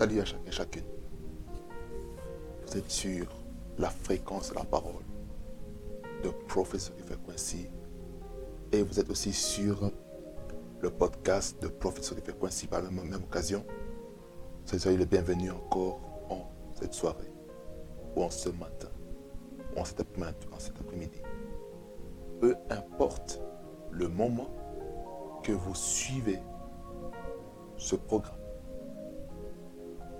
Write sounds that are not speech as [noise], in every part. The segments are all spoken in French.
Salut à chacun chacune. Vous êtes sur la fréquence de la parole de Professeur Frequency et vous êtes aussi sur le podcast de Professeur Frequency par la même occasion. Soyez les bienvenus encore en cette soirée ou en ce matin ou en cet après-midi. Peu importe le moment que vous suivez ce programme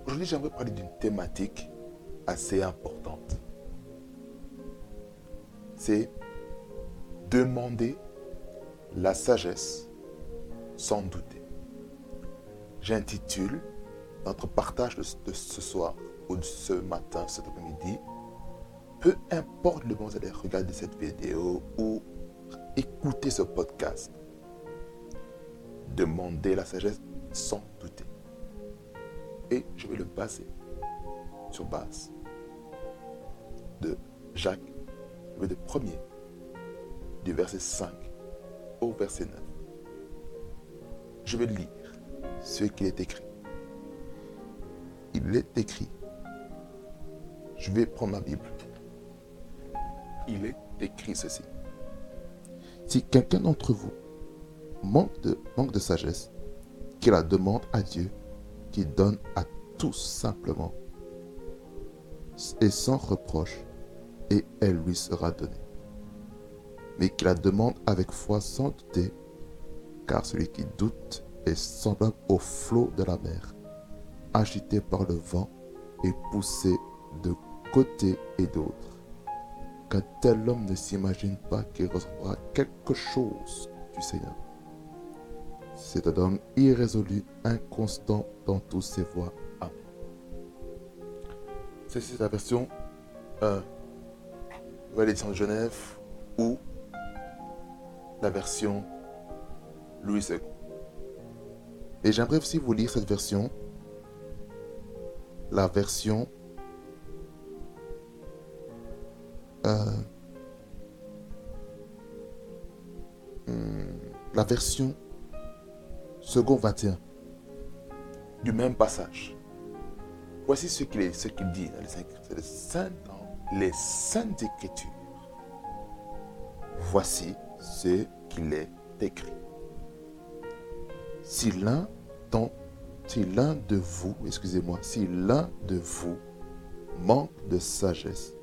Aujourd'hui, j'aimerais parler d'une thématique assez importante. C'est demander la sagesse sans douter. J'intitule notre partage de, ce soir ou de ce matin, cet après-midi, peu importe le moment où vous allez regarder cette vidéo ou écouter ce podcast, demandez la sagesse sans douter. Et je vais le baser sur base de Jacques, le premier, du verset 5 au verset 9. Je vais lire ce qui est écrit. Il est écrit. Je vais prendre ma Bible. Il est écrit ceci. Si quelqu'un d'entre vous manque de, manque de sagesse, qu'il la demande à Dieu qui donne à tout simplement et sans reproche, et elle lui sera donnée. Mais qu'il la demande avec foi sans douter, car celui qui doute est semblable au flot de la mer, agité par le vent et poussé de côté et d'autre. Qu'un tel homme ne s'imagine pas qu'il recevra quelque chose du Seigneur. C'est un homme irrésolu, inconstant dans tous ses voies. Amen. C'est la version euh, Nouvelle édition de Genève ou la version Louis II. Et j'aimerais aussi vous lire cette version, la version euh, hmm, la version second 21, du même passage. Voici ce qu'il dit dans les Saintes, les Saintes Écritures. Voici ce qu'il est écrit. Si l'un de vous, excusez-moi, si l'un de vous manque de sagesse,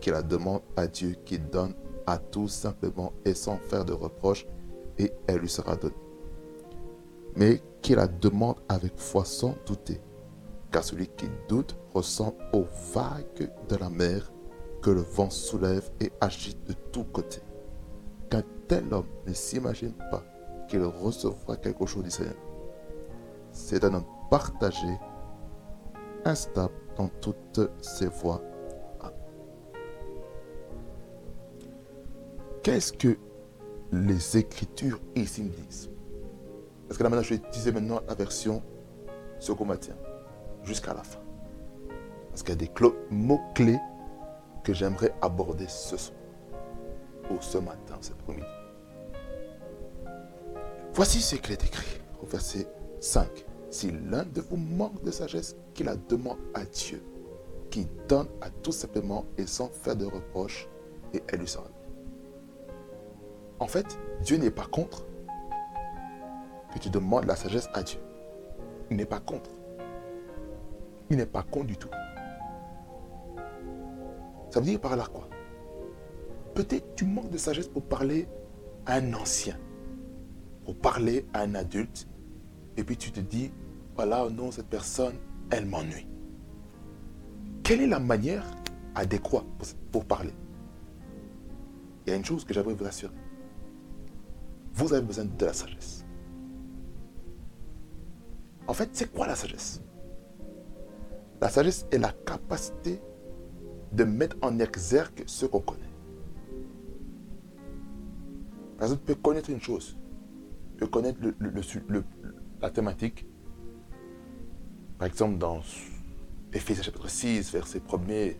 qu'il la demande à Dieu qui donne à tout simplement et sans faire de reproche, et elle lui sera donnée mais qui la demande avec foi sans douter. Car celui qui doute ressemble aux vagues de la mer le vent soulève et agite de tous côtés. Qu'un tel homme ne s'imagine pas qu'il recevra quelque chose du Seigneur. C'est un homme partagé, instable dans toutes ses voies. Qu'est-ce que les Écritures ici disent? Parce que là maintenant, je utiliser maintenant la version second matin jusqu'à la fin. Parce qu'il y a des mots-clés que j'aimerais aborder ce soir ou ce matin, cet après-midi. Voici ce qu'il est écrit au verset 5. Si l'un de vous manque de sagesse, qu'il la demande à Dieu, qui donne à tout simplement et sans faire de reproche, et elle lui sera. En fait, Dieu n'est pas contre, tu demandes la sagesse à Dieu. Il n'est pas contre. Il n'est pas contre du tout. Ça veut dire par là quoi? Peut-être tu manques de sagesse pour parler à un ancien, pour parler à un adulte, et puis tu te dis, voilà, non, cette personne, elle m'ennuie. Quelle est la manière adéquate pour, parler? Il y a une chose que j'aimerais vous assurer. Vous avez besoin de la sagesse. En fait, c'est quoi la sagesse? La sagesse est la capacité de mettre en exergue ce qu'on connaît. Par exemple, tu peux connaître une chose. Tu peux connaître le, la thématique. Par exemple, dans Éphésiens chapitre 6, verset 1er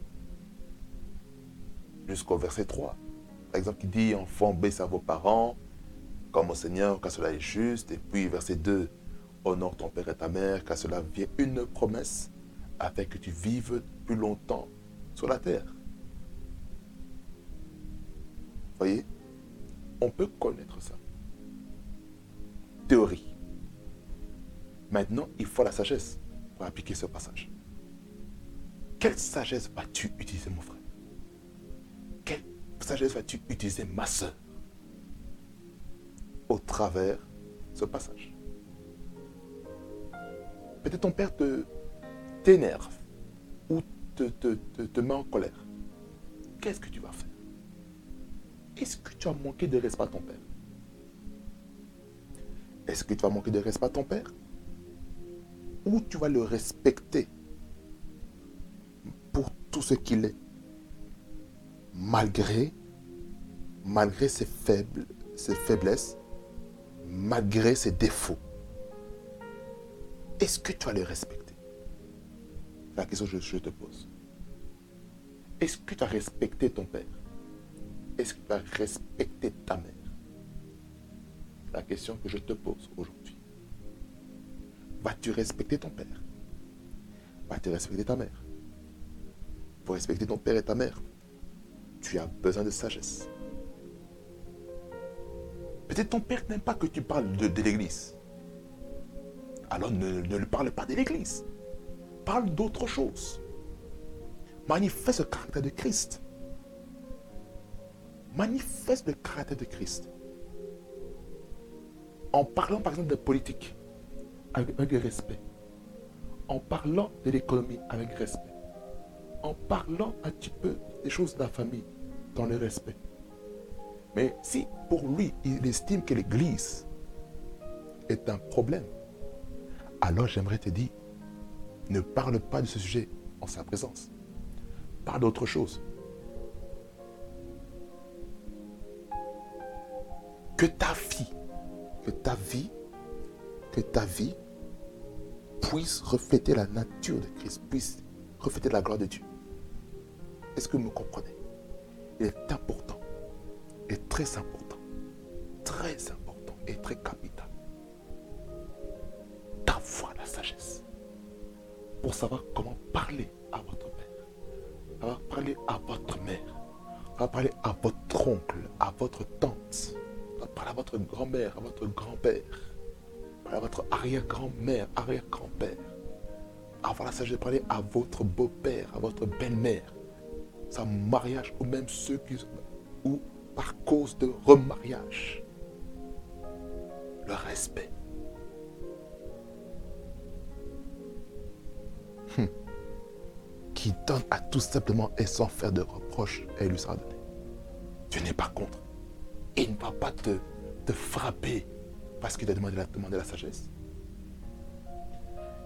jusqu'au verset 3. Par exemple, qui dit Enfants, baisse à vos parents, comme au Seigneur, car cela est juste. Et puis, verset 2 Honore ton père et ta mère, car cela vient une promesse afin que tu vives plus longtemps sur la terre. Voyez? On peut connaître ça. Théorie. Maintenant, il faut la sagesse pour appliquer ce passage. Quelle sagesse vas-tu utiliser, mon frère? Quelle sagesse vas-tu utiliser, ma soeur Au travers ce passage. Peut-être ton père te t'énerve te, te, met en colère. Qu'est-ce que tu vas faire? Est-ce que tu as manqué de respect à ton père? Est-ce que tu vas manquer de respect à ton père? Ou tu vas le respecter pour tout ce qu'il est Malgré, malgré ses, ses faiblesses, malgré ses défauts? Est-ce que tu vas le respecter La question que je te pose. Est-ce que tu as respecté ton père? Est-ce que tu as respecté ta mère? La question que je te pose aujourd'hui. Vas-tu respecter ton père? Vas-tu respecter ta mère? Pour respecter ton père et ta mère, tu as besoin de sagesse. Peut-être ton père n'aime pas que tu parles de, l'église. Alors ne, ne parle pas de l'église. Parle d'autre chose. Manifeste le caractère de Christ. Manifeste le caractère de Christ. En parlant par exemple de politique avec, avec respect. En parlant de l'économie avec respect. En parlant un petit peu des choses de la famille dans le respect. Mais si pour lui, il estime que l'Église est un problème, alors j'aimerais te dire, ne parle pas de ce sujet en sa présence. Parle d'autre chose. Que ta vie, que ta vie, que ta vie puisse refléter la nature de Christ, puisse refléter la gloire de Dieu. Est-ce que vous me comprenez? Il est important, et très important, très important et très capital pour savoir comment parler à votre père, parler à votre mère, parler à votre oncle, à votre tante, parler à votre grand-mère, à votre grand-père, à votre arrière-grand-mère, arrière-grand-père, avoir la sagesse de parler à votre beau-père, à votre belle-mère, sa mariage ou même ceux qui ou par cause de remariage. Le respect. Hmm. Qui donne à tout simplement et sans faire de reproches, et il lui sera donné. Tu n'es pas contre. Il ne va pas te, frapper parce qu'il a demandé demandé la sagesse.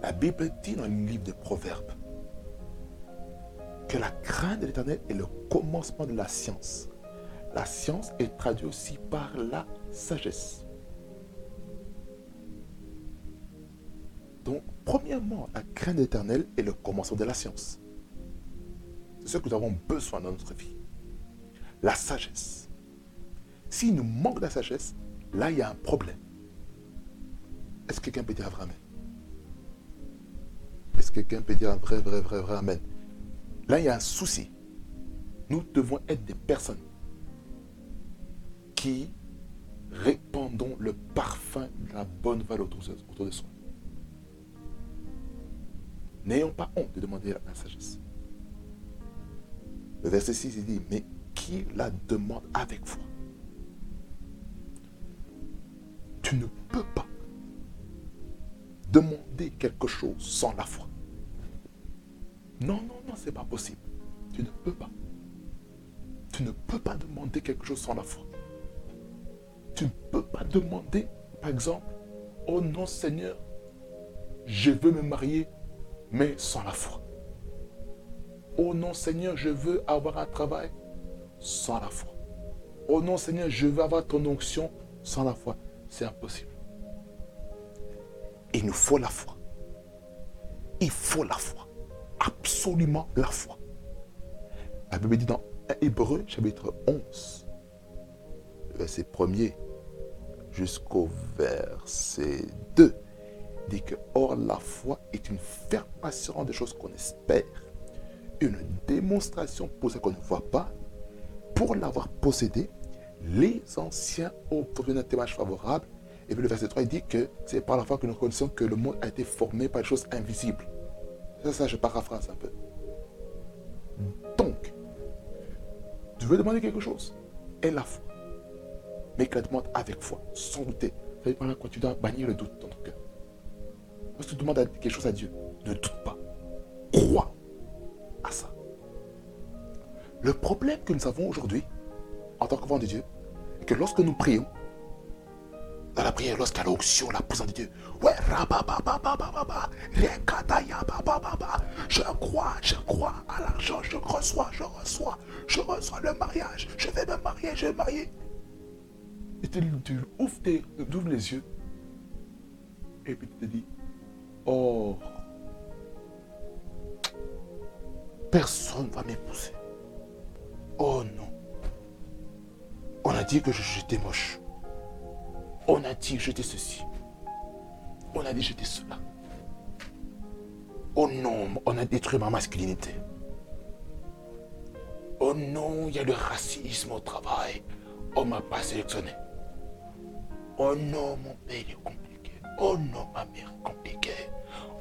La Bible dit dans le livre de Proverbes que la crainte de l'éternel est le commencement de la science. La science est traduite aussi par la sagesse. Premièrement, la crainte éternelle est le commencement de la science. C'est ce que nous avons besoin dans notre vie. La sagesse. S'il nous manque de la sagesse, là, il y a un problème. Est-ce que quelqu'un peut dire un vrai Amen? Est-ce que quelqu'un peut dire un vrai, vrai, vrai, vrai Amen? Là, il y a un souci. Nous devons être des personnes qui répandons le parfum de la bonne valeur autour de soi. N'ayons pas honte de demander la sagesse. Le verset 6, il dit, mais qui la demande avec foi? Tu ne peux pas demander quelque chose sans la foi. Non, non, non, c'est pas possible. Tu ne peux pas. Tu ne peux pas demander quelque chose sans la foi. Tu ne peux pas demander, par exemple, oh non Seigneur, je veux me marier mais sans la foi. Oh non Seigneur, je veux avoir un travail sans la foi. oh non Seigneur, je veux avoir ton onction sans la foi. C'est impossible. Il nous faut la foi. Il faut la foi. Absolument la foi. La Bible dit dans Hébreu chapitre 11, verset 1er jusqu'au verset 2, dit que Or la foi est une ferme assurance des choses qu'on espère, une démonstration pour ce qu'on ne voit pas. Pour l'avoir possédé, les anciens ont obtenu un témoignage favorable. Et puis le verset 3, il dit que c'est par la foi que nous connaissons que le monde a été formé par des choses invisibles. C'est ça, je paraphrase un peu. Donc, tu veux demander quelque chose Et la foi? Mais qu'elle demande avec foi, sans douter. Ça veut dire quand tu dois bannir le doute dans ton cœur. Tu demandes quelque chose à Dieu, ne doute pas. Crois à ça. Le problème que nous avons aujourd'hui, en tant qu'enfants de Dieu, est que lorsque nous prions, dans la prière, lorsqu'il y a l'onction, la présence de Dieu, ouais, je crois, je crois à l'argent, je reçois, je reçois, je reçois le mariage, je vais me marier, je vais me marier. Et tu, ouvres, tes, ouvres les yeux, et puis tu te dis, oh, personne ne va m'épouser. Oh non. On a dit que j'étais moche. On a dit que j'étais ceci. On a dit que j'étais cela. Oh non, on a détruit ma masculinité. Oh non, il y a le racisme au travail. On m'a pas sélectionné. Oh non, mon père est compliqué. Oh non, ma mère compliquée.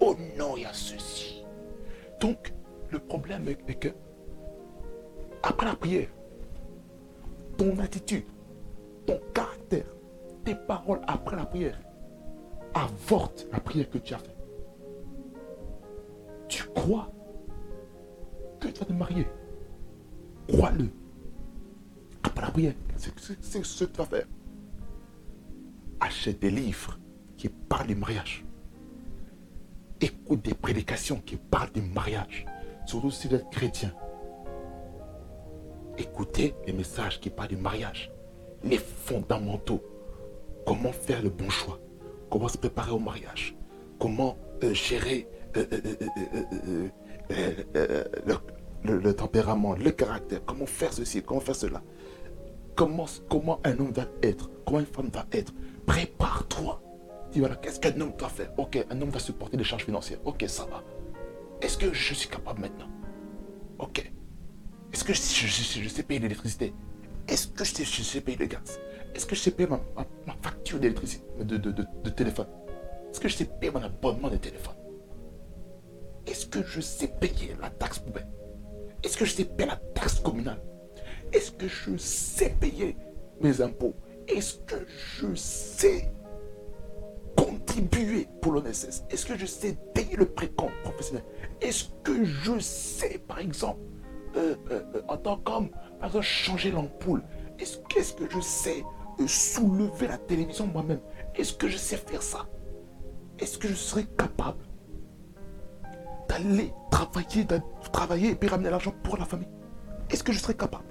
Oh non, il y a ceci. Donc, le problème est que, après la prière, ton attitude, ton caractère, tes paroles après la prière avortent la prière que tu as faite. Tu crois que tu vas te marier? Crois-le. Après la prière, c'est ce que tu vas faire. Achète des livres qui parlent du mariage. Écoute des prédications qui parlent du mariage. Surtout si vous êtes chrétien. Écoutez les messages qui parlent du mariage, les fondamentaux. Comment faire le bon choix? Comment se préparer au mariage? Comment gérer euh, le, tempérament, le caractère? Comment faire ceci? Comment faire cela? Comment, comment un homme va être? Comment une femme va être? Prépare-toi. Voilà, qu'est-ce qu'un homme doit faire Ok, un homme va supporter des charges financières. Ok, ça va. Est-ce que je suis capable maintenant Ok. Est-ce que je, sais payer l'électricité Est-ce que je sais, payer le gaz Est-ce que je sais payer ma, facture d'électricité, de, téléphone Est-ce que je sais payer mon abonnement de téléphone Est-ce que je sais payer la taxe poubelle Est-ce que je sais payer la taxe communale Est-ce que je sais payer mes impôts Est-ce que je sais pour l'ONSS. Est-ce que je sais payer le précompte professionnel? Est-ce que je sais, par exemple, euh, euh, euh, en tant qu'homme, par exemple, changer l'ampoule? Est-ce que je sais soulever la télévision moi-même? Est-ce que je sais faire ça? Est-ce que je serai capable d'aller travailler, de travailler et puis ramener l'argent pour la famille? Est-ce que je serai capable?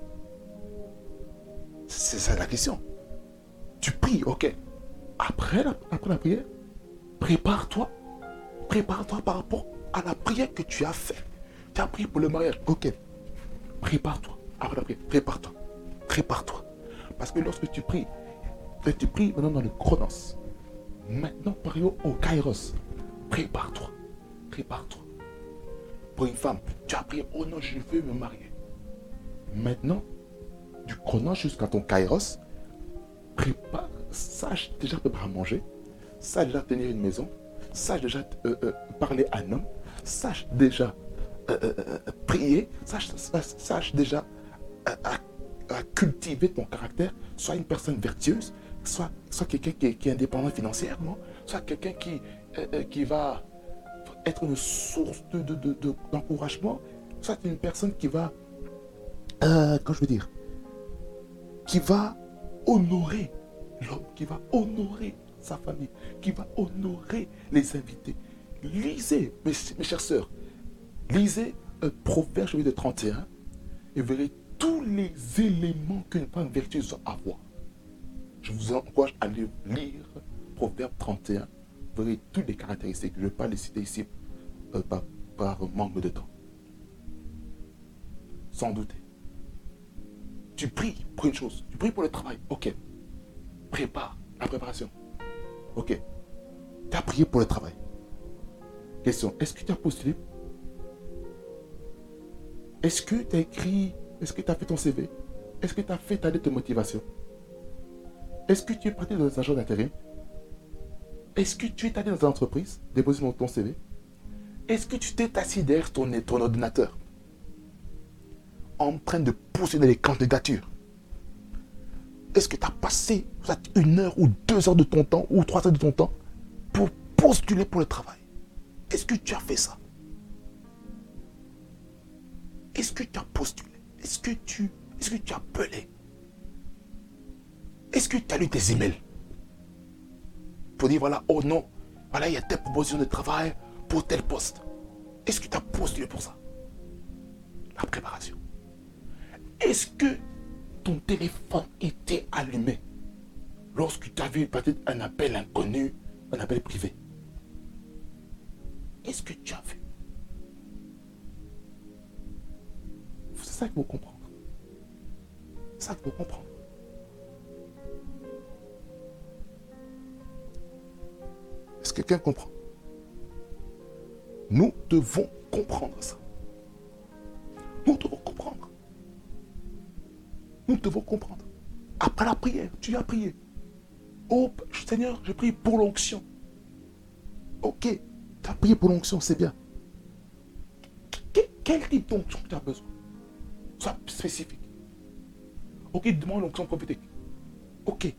C'est ça la question. Tu pries, ok. Après après la prière, prépare-toi. Prépare-toi par rapport à la prière que tu as faite. Tu as prié pour le mariage, ok. Prépare-toi. prépare-toi. Prépare-toi. Parce que lorsque tu pries, tu pries maintenant dans le chronos. Maintenant, parions au kairos. Prépare-toi. Prépare-toi. Pour une femme, tu as prié, oh non, je veux me marier. Maintenant, du chronos jusqu'à ton kairos, prépare, sache déjà préparer à manger, sache déjà tenir une maison, sache déjà euh, euh, parler à un homme, sache déjà euh, prier, sache, déjà cultiver ton caractère, soit une personne vertueuse, soit, soit quelqu'un qui, est indépendant financièrement, soit quelqu'un qui, qui va être une source d'encouragement, de, soit une personne qui va, quand je veux dire, qui va honorer l'homme, qui va honorer famille, qui va honorer les invités. Lisez, mes, mes chères sœurs, Lisez un Proverbe de 31 et verrez tous les éléments qu'une femme vertueuse doit avoir. Je vous encourage à lire Proverbe 31. Vous verrez toutes les caractéristiques. Je ne vais pas les citer ici euh, par manque de temps. Sans douter. Tu pries pour une chose. Tu pries pour le travail. Ok. Prépare la préparation. Ok. Tu as prié pour le travail. Question. Est-ce que tu as postulé? Est-ce que tu as écrit? Est-ce que tu as fait ton CV Est-ce que tu as fait ta lettre de motivation? Est-ce que tu es parti dans un agent d'intérim? Est-ce que tu es allé dans une entreprise déposer ton CV Est-ce que tu t'es assis derrière ton, ton ordinateur? En train de pousser les candidatures Est-ce que tu as passé une heure ou deux heures de ton temps ou trois heures de ton temps pour postuler pour le travail? Est-ce que tu as fait ça? Est-ce que tu as postulé? Est-ce que tu est-ce que tu as appelé? Est-ce que tu as lu tes emails? Pour dire voilà, oh non, voilà, il y a telle proposition de travail pour tel poste. Est-ce que tu as postulé pour ça? La préparation. Est-ce que ton téléphone était allumé lorsque tu as vu peut-être un appel inconnu, un appel privé Est-ce que tu as vu? C'est ça qu'il faut comprendre. C'est ça qu'il faut comprendre. Est-ce que quelqu'un comprend? Nous devons comprendre ça. Nous devons comprendre. Nous devons comprendre. Après la prière, tu as prié. Oh Seigneur, j'ai prié pour l'onction. Ok, tu as prié pour l'onction, c'est bien. Quel type d'onction tu as besoin? Sois spécifique. Ok, demande l'onction prophétique. Ok.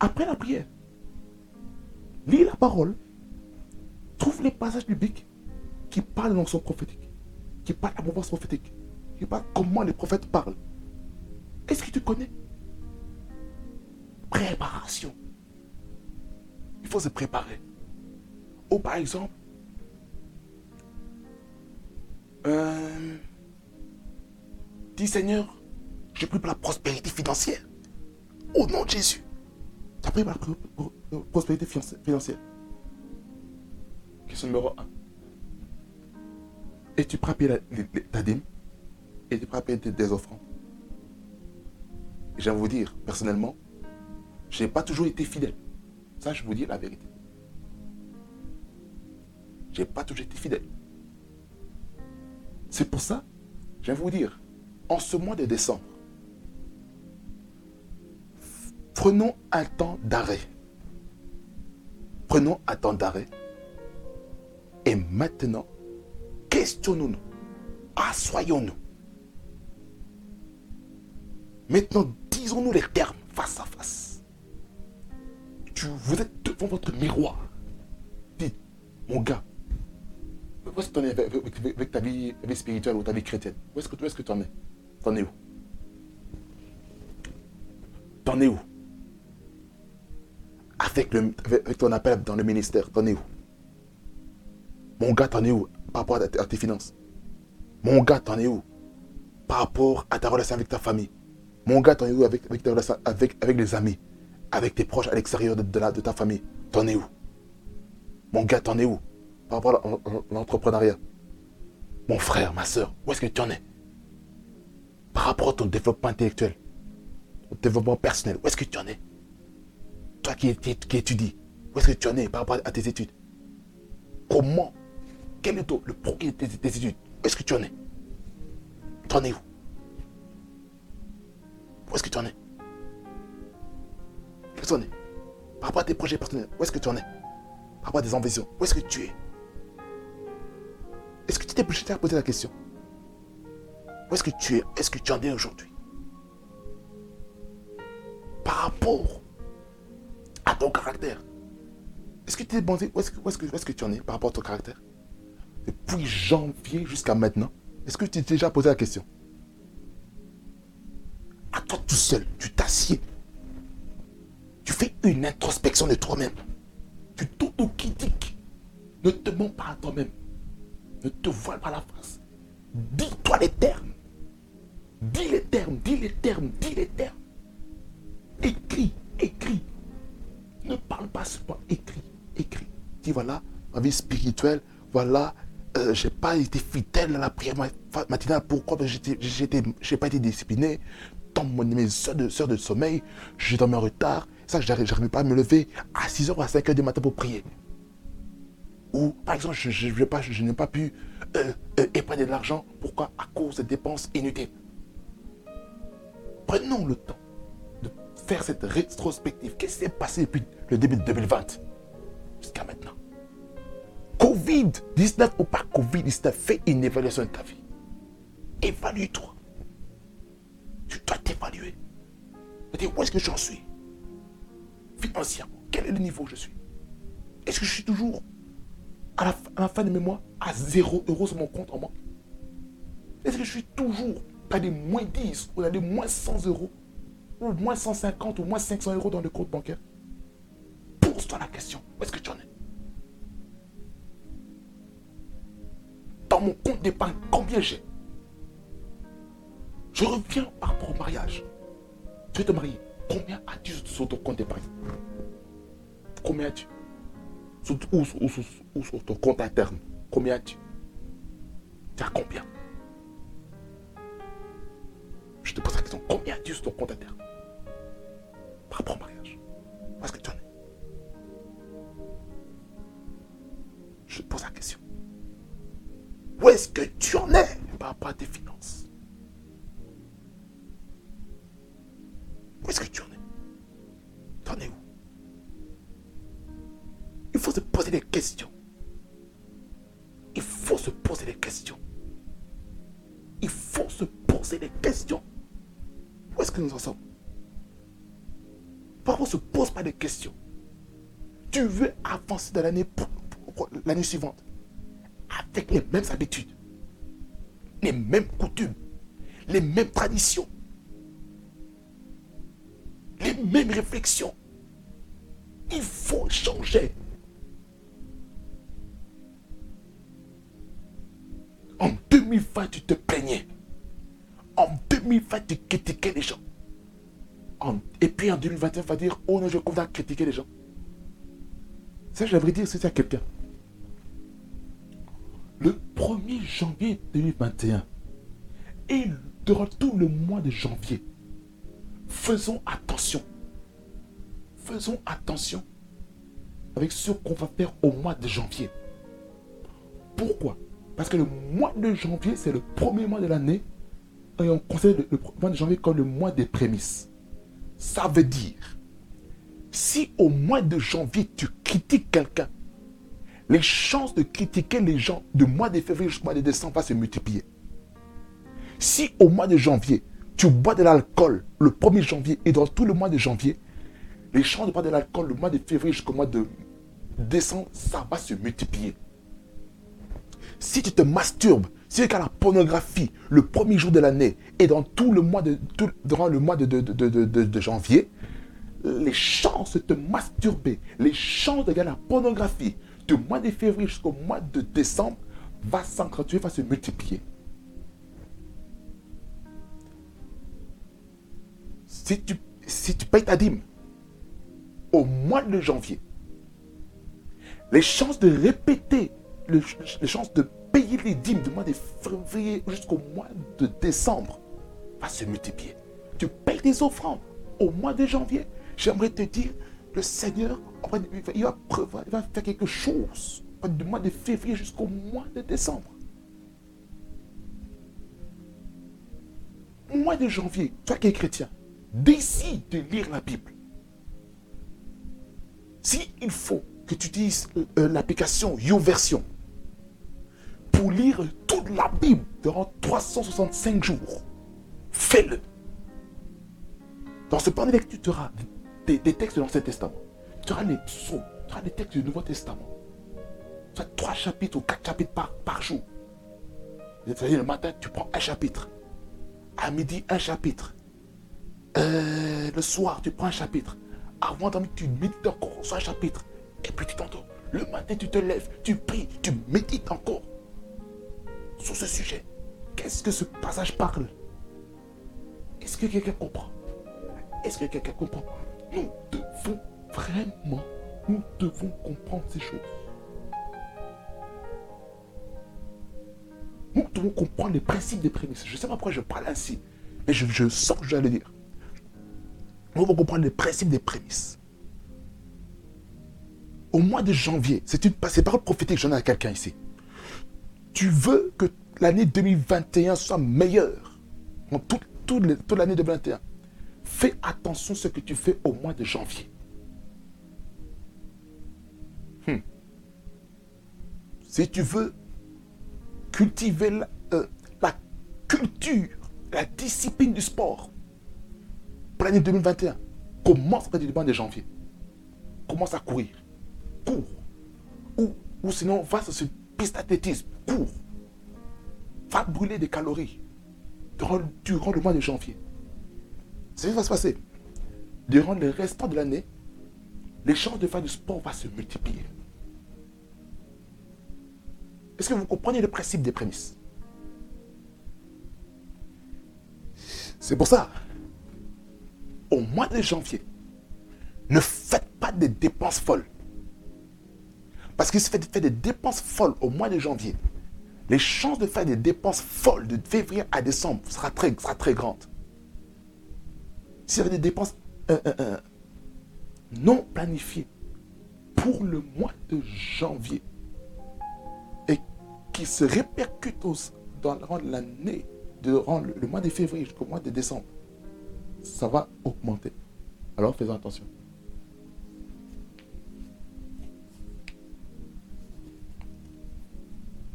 Après la prière, lis la parole. Trouve les passages bibliques qui parlent de l'onction prophétique, qui parlent de la prophétique, qui parlent comment les prophètes parlent. Est-ce que tu connais Préparation. Il faut se préparer. Ou par exemple, euh, dis Seigneur, je prie pour la prospérité financière. Au nom de Jésus. Tu as prié pour la prospérité financière. Question numéro 1. Et tu prends ta dîme? Et tu prends des offrandes? Je vais vous dire, personnellement, je n'ai pas toujours été fidèle. Ça, je vous dis la vérité. Je n'ai pas toujours été fidèle. C'est pour ça, je vais vous dire, en ce mois de décembre, prenons un temps d'arrêt. Prenons un temps d'arrêt. Et maintenant, questionnons-nous. Assoyons-nous. Maintenant, disons-nous les termes face à face. Tu, vous êtes devant votre miroir. Dites, mon gars, où est-ce que tu en es avec, ta vie, spirituelle ou ta vie chrétienne? Où est-ce que, tu en es? T'en es où? T'en es où? Avec, le, avec ton appel dans le ministère, t'en es où? Mon gars, t'en es où par rapport à tes finances? Mon gars, t'en es où par rapport à ta relation avec ta famille? Mon gars, t'en es où avec, avec, avec, les amis? Avec tes proches à l'extérieur de, de, ta famille? T'en es où? Mon gars, t'en es où? Par rapport à l'entrepreneuriat. Mon frère, ma soeur, où est-ce que tu en es? Par rapport à ton développement intellectuel, ton développement personnel, où est-ce que tu en es? Toi qui, qui étudies, où est-ce que tu en es par rapport à tes études? Comment? Quel est le progrès de tes, tes études? Où est-ce que tu en es? T'en es où? Où est-ce que tu en es? Où est-ce que tu en es Par rapport à tes projets personnels, où est-ce que tu en es? Par rapport à tes ambitions, où est-ce que tu es? Est-ce que tu t'es obligé à poser la question? Où est-ce que tu es? Est-ce que tu en es aujourd'hui? Par rapport à ton caractère. Est-ce que tu es demandé où est-ce que, tu en es par rapport à ton caractère? Depuis janvier jusqu'à maintenant, est-ce que tu t'es déjà posé la question? Toi tout seul, tu t'assieds. Tu fais une introspection de toi-même. Tu t'auto-critiques. Ne te mens pas à toi-même. Ne te voile pas la face. Dis-toi les termes. termes, dis les termes. Écris, écris. Ne parle pas seulement, écris, écris. Dis voilà, ma vie spirituelle, voilà, euh, j'ai pas été fidèle à la prière matinale. Pourquoi? Parce que j'ai pas été discipliné. Dans mes heures de, heures sommeil, j'ai dormi en retard. Ça, je n'arrive pas à me lever à 6h ou à 5h du matin pour prier. Ou, par exemple, je, je, je n'ai pas pu euh, euh, épargner de l'argent. Pourquoi? À cause de dépenses inutiles. Prenons le temps de faire cette rétrospective. Qu'est-ce qui s'est passé depuis le début de 2020 jusqu'à maintenant? Covid-19 ou pas Covid-19, fais une évaluation de ta vie. Évalue-toi. Tu dois t'évaluer. Dire où est-ce que j'en suis? Financièrement, quel est le niveau où je suis? Est-ce que je suis toujours à la, fin de mes mois à 0 euros sur mon compte en banque? Est-ce que je suis toujours pas des moins 10 ou des moins 100 euros ou moins 150 ou moins 500 euros dans le compte bancaire? Pose-toi la question. Où est-ce que tu en es? Dans mon compte d'épargne, combien j'ai? Je reviens par rapport au mariage. Tu veux te marier. Combien as-tu sur ton compte d'épargne Combien as-tu? Ou, sur ton compte interne Combien as-tu? Tu as combien? Je te pose la question. Combien as-tu sur ton compte interne? Par rapport au mariage Parce que tu en es. Je te pose la question. Où est-ce que tu en es? Par rapport à tes finances Il faut se poser des questions. Il faut se poser des questions. Il faut se poser des questions. Où est-ce que nous en sommes? Parfois, on ne se pose pas de questions. Tu veux avancer dans l'année l'année suivante avec les mêmes habitudes, les mêmes coutumes, les mêmes traditions, les mêmes réflexions. Il faut changer. En 2020, tu te plaignais. En 2020, tu critiquais les gens. et puis en 2021, tu vas dire, oh non, je compte à critiquer les gens. Ça, j'aimerais dire c'est à quelqu'un. Le 1er janvier 2021 et durant tout le mois de janvier, faisons Faisons attention avec ce qu'on va faire au mois de janvier. Pourquoi? Parce que le mois de janvier, c'est le premier mois de l'année et on considère le, mois de janvier comme le mois des prémices. Ça veut dire, si au mois de janvier, tu critiques quelqu'un, les chances de critiquer les gens du mois de février jusqu'au mois de décembre vont se multiplier. Si au mois de janvier, tu bois de l'alcool le 1er janvier et dans tout le mois de janvier, les chances de boire de l'alcool le mois de février jusqu'au mois de décembre, ça va se multiplier. Si tu te masturbes, si tu regardes la pornographie le premier jour de l'année et dans tout le mois de, durant le mois de, janvier, les chances de te masturber, les chances de regarder la pornographie du mois de février jusqu'au mois de décembre va s'accentuer, va se multiplier. Si tu, si payes ta dîme au mois de janvier, les chances de répéter, les, chances de payer les dîmes du mois de février jusqu'au mois de décembre va se multiplier. Tu payes des offrandes au mois de janvier. J'aimerais te dire, le Seigneur, il va, faire quelque chose du mois de février jusqu'au mois de décembre. Mois de janvier, toi qui es chrétien, décide de lire la Bible. S'il il faut que tu utilises euh, euh, l'application YouVersion pour lire toute la Bible durant 365 jours, fais-le. Dans ce plan de tu auras des, textes de l'Ancien Testament. Tu auras les psaumes, tu auras des textes du Nouveau Testament. Tu as trois chapitres ou quatre chapitres par, par jour. C'est-à-dire le matin, tu prends un chapitre. À midi, un chapitre. Euh, le soir, tu prends un chapitre. Avant dormir, tu médites encore sur un chapitre. Et puis tu t'endors. Le matin, tu te lèves, tu pries, tu médites encore sur ce sujet. Qu'est-ce que ce passage parle? Est-ce que quelqu'un comprend? Est-ce que quelqu'un comprend? Nous devons vraiment, nous devons comprendre ces choses. Nous devons comprendre les principes des prémices. Je ne sais pas pourquoi je parle ainsi, mais je, sens que je vais le dire. Nous devons comprendre les principes des prémices. Au mois de janvier, c'est une parole prophétique, j'en ai à quelqu'un ici. Tu veux que l'année 2021 soit meilleure en toute, toute l'année 2021. Fais attention à ce que tu fais au mois de janvier. Hmm. Si tu veux cultiver euh, la, culture, la discipline du sport l'année 2021. Commence à du mois de janvier. Commence à courir. Cours. Ou, ou sinon, va sur ce piste d'athlétisme. Cours. Va brûler des calories durant, durant le mois de janvier. C'est ce qui va se passer. Durant le restant de l'année, les chances de faire du sport vont se multiplier. Est-ce que vous comprenez le principe des prémices? C'est pour ça, au mois de janvier, ne faites pas des dépenses folles. Parce que si vous faites des dépenses folles au mois de janvier, les chances de faire des dépenses folles de février à décembre sera très, sera très grande. Si vous avez des dépenses euh, euh, euh, non planifiées pour le mois de janvier, qui se répercute dans l'année, durant le mois de février jusqu'au mois de décembre, ça va augmenter. Alors faisons attention.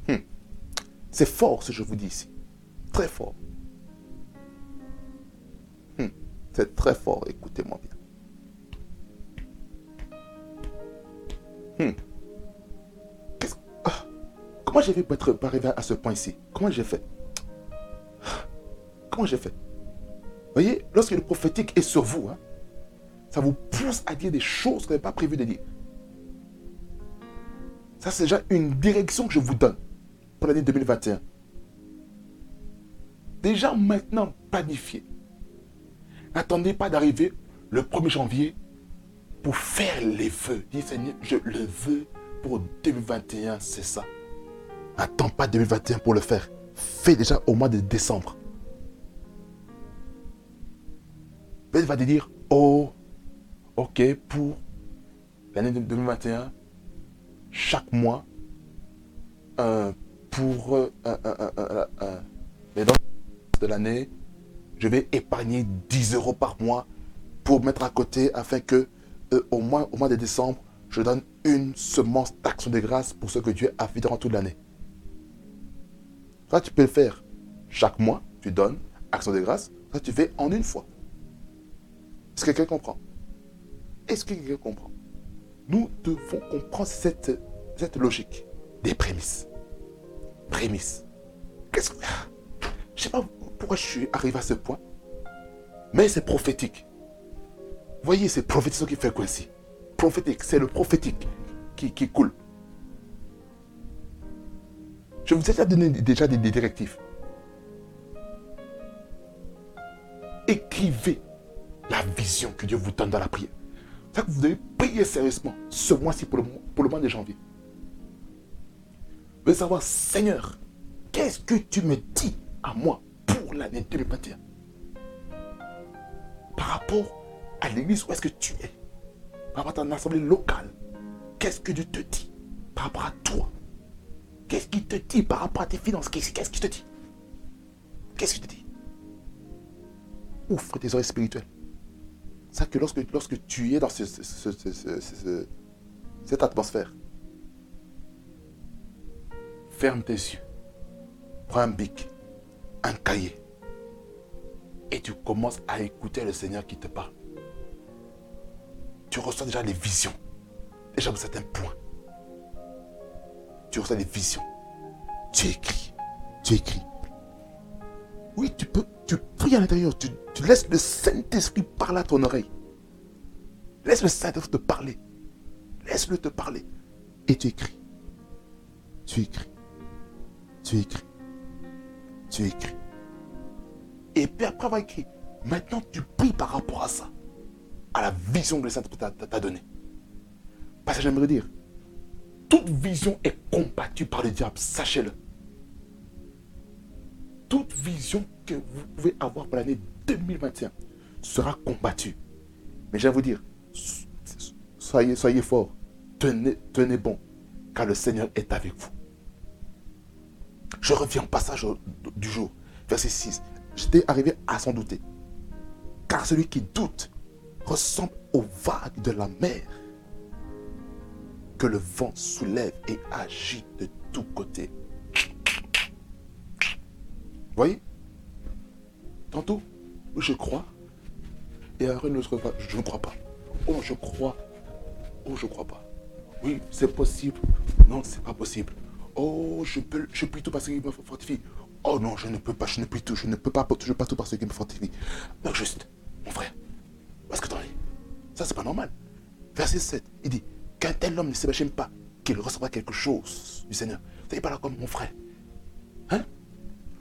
Hmm. C'est fort ce que je vous dis ici. Très fort. Hmm. C'est très fort, écoutez-moi bien. Hmm. Comment j'ai fait pour être arrivé à ce point ici? Comment j'ai fait? Comment j'ai fait? Voyez, lorsque le prophétique est sur vous, hein, ça vous pousse à dire des choses que vous n'avez pas prévu de dire. Ça, c'est déjà une direction que je vous donne pour l'année 2021. Déjà maintenant planifié. N'attendez pas d'arriver le 1er janvier pour faire les vœux. Dis Seigneur, je le veux pour 2021, c'est ça. Attends pas 2021 pour le faire. Fais déjà au mois de décembre. Peut-être va te dire, oh, ok, pour l'année 2021, chaque mois, euh, pour euh, euh, les de l'année, je vais épargner 10 euros par mois pour mettre à côté afin que au, mois, au mois de décembre, je donne une semence d'action de grâce pour ce que Dieu a fait durant toute l'année. Toi, tu peux le faire chaque mois, tu donnes, action de grâce. Toi, tu fais en une fois. Est-ce que quelqu'un comprend? Est-ce que quelqu'un comprend? Nous devons comprendre cette, logique des prémices. Prémices. Qu'est-ce que. Je ne sais pas pourquoi je suis arrivé à ce point, mais c'est prophétique. Voyez, c'est prophétique qui fait quoi ici? Prophétique, c'est le prophétique qui, qui coule. Je vous ai déjà donné déjà des, directives. Écrivez la vision que Dieu vous donne dans la prière. C'est que vous devez prier sérieusement ce mois-ci pour le, pour le mois de janvier. Vous devez savoir, Seigneur, qu'est-ce que tu me dis à moi pour l'année 2021 Par rapport à l'église où est-ce que tu es? Par rapport à ton assemblée locale Qu'est-ce que Dieu te dit Par rapport à toi? Qu'est-ce qu'il te dit par rapport à tes finances? Qu'est-ce qu'il te dit? Qu'est-ce qu'il te dit? Ouvre tes oreilles spirituelles. C'est que lorsque, lorsque tu es dans cette atmosphère, ferme tes yeux, prends un bic, un cahier, et tu commences à écouter le Seigneur qui te parle. Tu reçois déjà les visions, déjà à certains points tu reçois des visions. Tu écris. Tu écris. Oui, tu peux, tu pries à l'intérieur. Tu, laisses le Saint-Esprit parler à ton oreille. Laisse le Saint-Esprit te parler. Laisse-le te parler. Et tu écris. Tu écris. Tu écris. Tu écris. Et puis après avoir écrit, Maintenant, tu pries par rapport à ça, à la vision que le Saint-Esprit t'a donnée. Parce que j'aimerais dire, toute vision est combattue par le diable, sachez-le. Toute vision que vous pouvez avoir pour l'année 2021 sera combattue. Mais j'aimerais vous dire, soyez, soyez forts, tenez, tenez bon, car le Seigneur est avec vous. Je reviens au passage du jour, verset 6. J'étais arrivé à s'en douter. Car celui qui doute ressemble aux vagues de la mer que le vent soulève et agite de tous côtés. Voyez? Tantôt, je crois. Et après, autre fois, je ne crois pas. Oh, je crois. Oh, je crois pas. Oui, c'est possible. Non, c'est pas possible. Oh, je peux, je tout parce qu'il me fortifie. Oh non, je ne peux pas, je ne peux tout, je ne peux pas, je pas tout parce qu'il me fortifie. Non, juste, mon frère, où est-ce que t'en es Ça, c'est pas normal. Verset 7, il dit, qu'un tel homme ne s'imagine pas qu'il recevra quelque chose du Seigneur. Vous n'êtes pas là comme mon frère.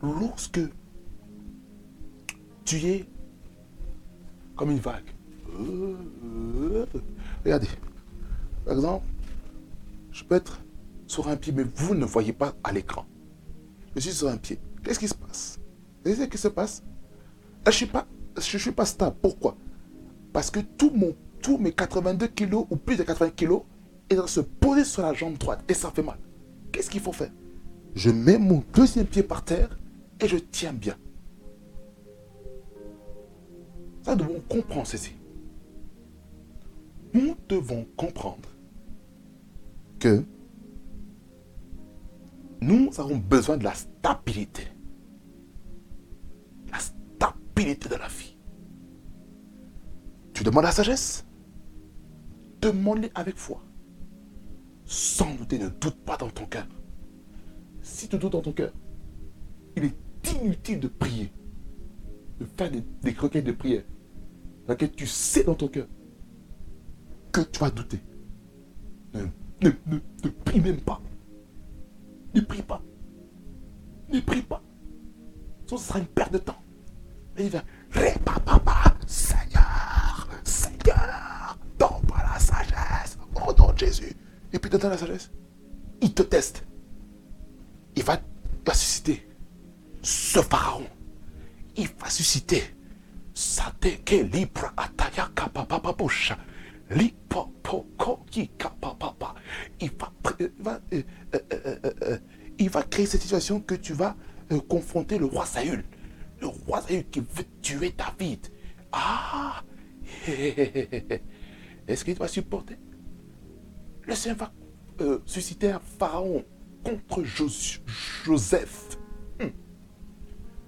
Lorsque tu es comme une vague. Euh, regardez. Par exemple, je peux être sur un pied, mais vous ne voyez pas à l'écran. Je suis sur un pied. Qu'est-ce qui se passe? Vous savez ce qui se passe? Je ne suis, pas, je suis pas stable. Pourquoi? Parce que tout mon tous mes 82 kilos ou plus de 80 kilos et de se poser sur la jambe droite et ça fait mal. Qu'est-ce qu'il faut faire? Je mets mon deuxième pied par terre et je tiens bien. Ça, nous devons comprendre ceci. Nous devons comprendre que nous avons besoin de la stabilité. La stabilité de la vie. Tu demandes la sagesse? Demande-les avec foi. Sans douter, ne doute pas dans ton cœur. Si tu doutes dans ton cœur, il est inutile de prier, de faire des, des requêtes de prière, dans lesquelles tu sais dans ton cœur que tu vas douter. Ne, ne, ne, prie même pas. Ne prie pas. Ne prie pas. Sinon, ce sera une perte de temps. Mais il va, papa, Seigneur, Seigneur, donne-moi la sagesse. Au nom de Jésus. Et puis, donne la sagesse. Il te teste. Il va, va susciter ce pharaon. Il va susciter Sateke libra ataya kapapapapusha. Il va, va, euh, euh, euh, il va créer cette situation que tu vas confronter le roi Saül. Le roi Saül qui veut tuer David. Ah [laughs] Est-ce qu'il va supporter? Le Seigneur va susciter un pharaon contre Joseph.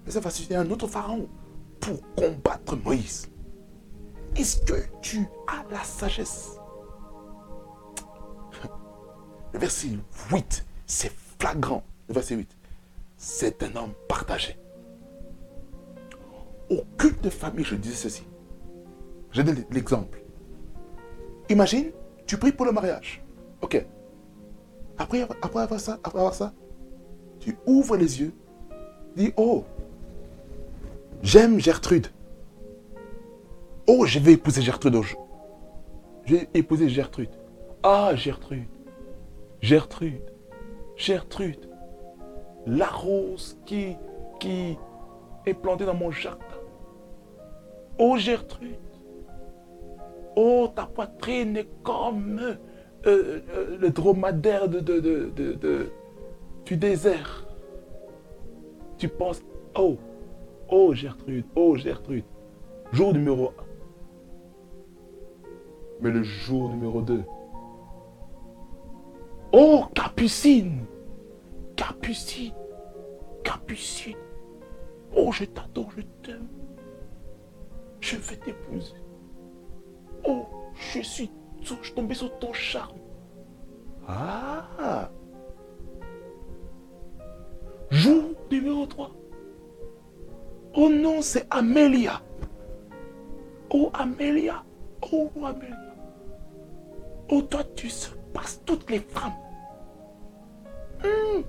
Le Seigneur va susciter un autre pharaon pour combattre Moïse. Est-ce que tu as la sagesse? Le verset 8, c'est flagrant. Le verset 8, c'est un homme partagé. Au culte de famille, je disais ceci. Je donne l'exemple. Imagine, tu pries pour le mariage. Ok. Après, après avoir ça, après avoir ça, tu ouvres les yeux, dis, oh, j'aime Gertrude. Oh, je vais épouser Gertrude. Je vais épouser Gertrude. Ah, Gertrude. Gertrude. Gertrude. La rose qui, qui est plantée dans mon jardin. Oh, Gertrude. Oh, ta poitrine est comme euh, euh, le dromadaire de, de, de, du désert. Tu penses, oh, oh Gertrude, oh Gertrude. Jour numéro 1. Mais le jour numéro 2. Oh, Capucine Capucine Capucine Oh, je t'adore, je t'aime. Je vais t'épouser. Oh, je suis, je tombé sur ton charme. Ah Jour numéro 3. Oh non, c'est Amélia. Oh Amélia. Oh Amélia. Oh, toi, tu passes toutes les femmes. Hmm.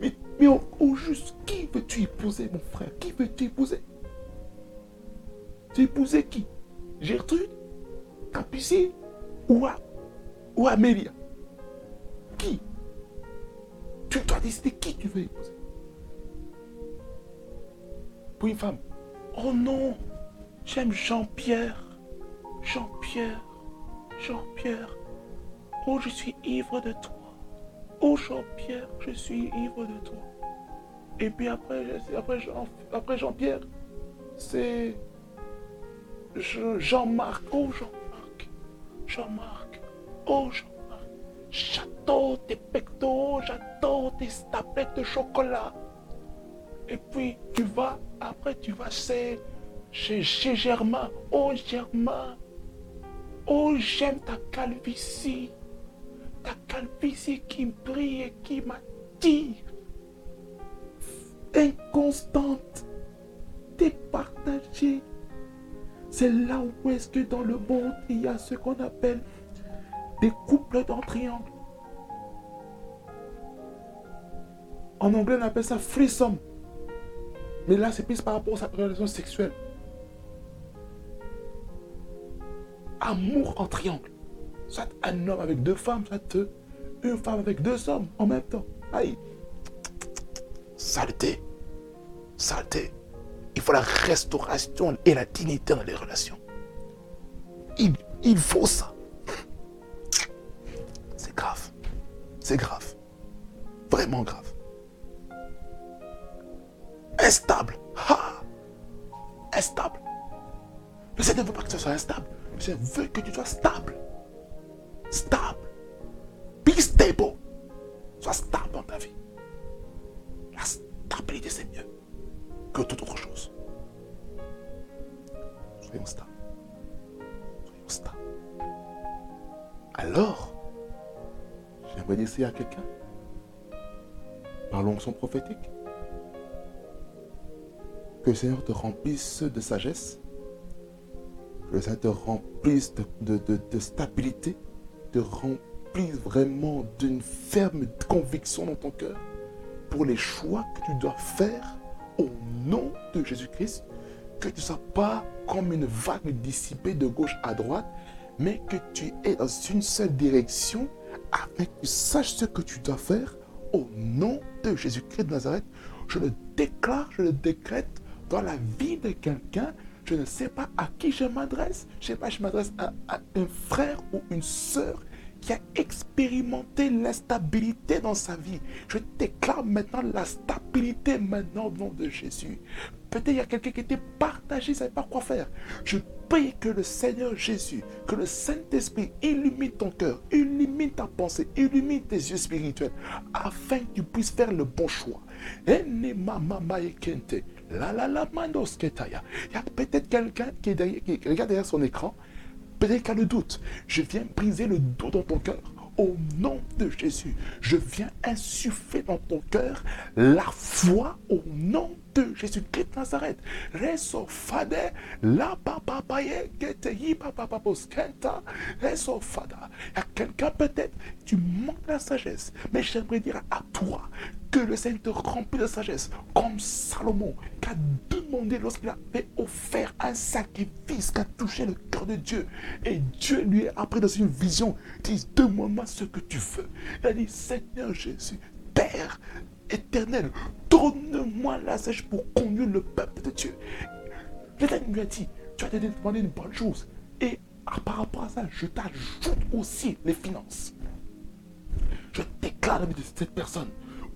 Mais, mais oh, juste, qui veux-tu épouser, mon frère? Qui veux-tu épouser? Tu épousais qui? Gertrude? Capucine? Ou, ou Amélia Qui? Tu dois décider qui tu veux épouser. Une femme. Oh non, j'aime Jean-Pierre. Jean-Pierre. Jean-Pierre. Oh, je suis ivre de toi. Oh Jean-Pierre, je suis ivre de toi. Et puis après, après, Jean, après Jean-Pierre, c'est Jean-Marc. Oh Jean-Marc. Jean-Marc. Oh Jean-Marc. J'adore tes pectoraux, j'adore tes tablettes de chocolat. Et puis tu vas, après tu vas chez, chez, chez Germain. Oh Germain. Oh j'aime ta calvitie. Ta calvitie qui brille et qui m'attire. Inconstante. Départagée. C'est là où est-ce que dans le monde, il y a ce qu'on appelle des couples dans triangle. En anglais, on appelle ça threesome. Mais là, c'est plus par rapport à sa relation sexuelle. Amour en triangle. Soit un homme avec deux femmes, soit une femme avec deux hommes en même temps. Aïe. Saleté. Saleté. Il faut la restauration et la dignité dans les relations. Il, il faut ça. C'est grave. C'est grave. Vraiment grave. Instable. Instable. Le Seigneur ne veut pas que tu sois instable. Le Seigneur veut que tu sois stable. Stable. Be stable. Sois stable dans ta vie. La stabilité, c'est mieux que toute autre chose. Soyons stables. Soyons stables. Alors, j'aimerais dire à quelqu'un, parlons son prophétique, que le Seigneur te remplisse de sagesse, que le Seigneur te remplisse de, de stabilité, te remplisse vraiment d'une ferme conviction dans ton cœur pour les choix que tu dois faire au nom de Jésus-Christ, que tu ne sois pas comme une vague dissipée de gauche à droite, mais que tu es dans une seule direction afin que tu saches ce que tu dois faire au nom de Jésus-Christ de Nazareth. Je le déclare, je le décrète dans la vie de quelqu'un. Je ne sais pas à qui je m'adresse. Je ne sais pas, je m'adresse à, un frère ou une sœur qui a expérimenté l'instabilité dans sa vie. Je déclare maintenant la stabilité maintenant au nom de Jésus. Peut-être il y a quelqu'un qui était partagé, ne savait pas quoi faire. Je prie que le Seigneur Jésus, que le Saint-Esprit illumine ton cœur, illumine ta pensée, illumine tes yeux spirituels, afin que tu puisses faire le bon choix. Il y a peut-être quelqu'un qui, regarde derrière son écran Peut-être qu'il a le doute. Je viens briser le doute dans ton cœur. Au nom de Jésus, je viens insuffler dans ton cœur la foi au nom de Jésus-Christ de Nazareth. Reso fade, la papa yi papa kenta, reso fada. Il y a quelqu'un peut-être, tu manques la sagesse, mais j'aimerais dire à toi que le Seigneur te remplit de sagesse, comme Salomon, qui a demandé lorsqu'il avait offert un sacrifice qui a touché le cœur de Dieu. Et Dieu lui a appris dans une vision, dit, demande-moi ce que tu veux. Il a dit, Seigneur Jésus, Père éternel, donne-moi la sagesse pour conduire le peuple de Dieu. L'Éternel lui a dit, tu as demandé une bonne chose. Et par rapport à ça, je t'ajoute aussi les finances. Je déclare de cette personne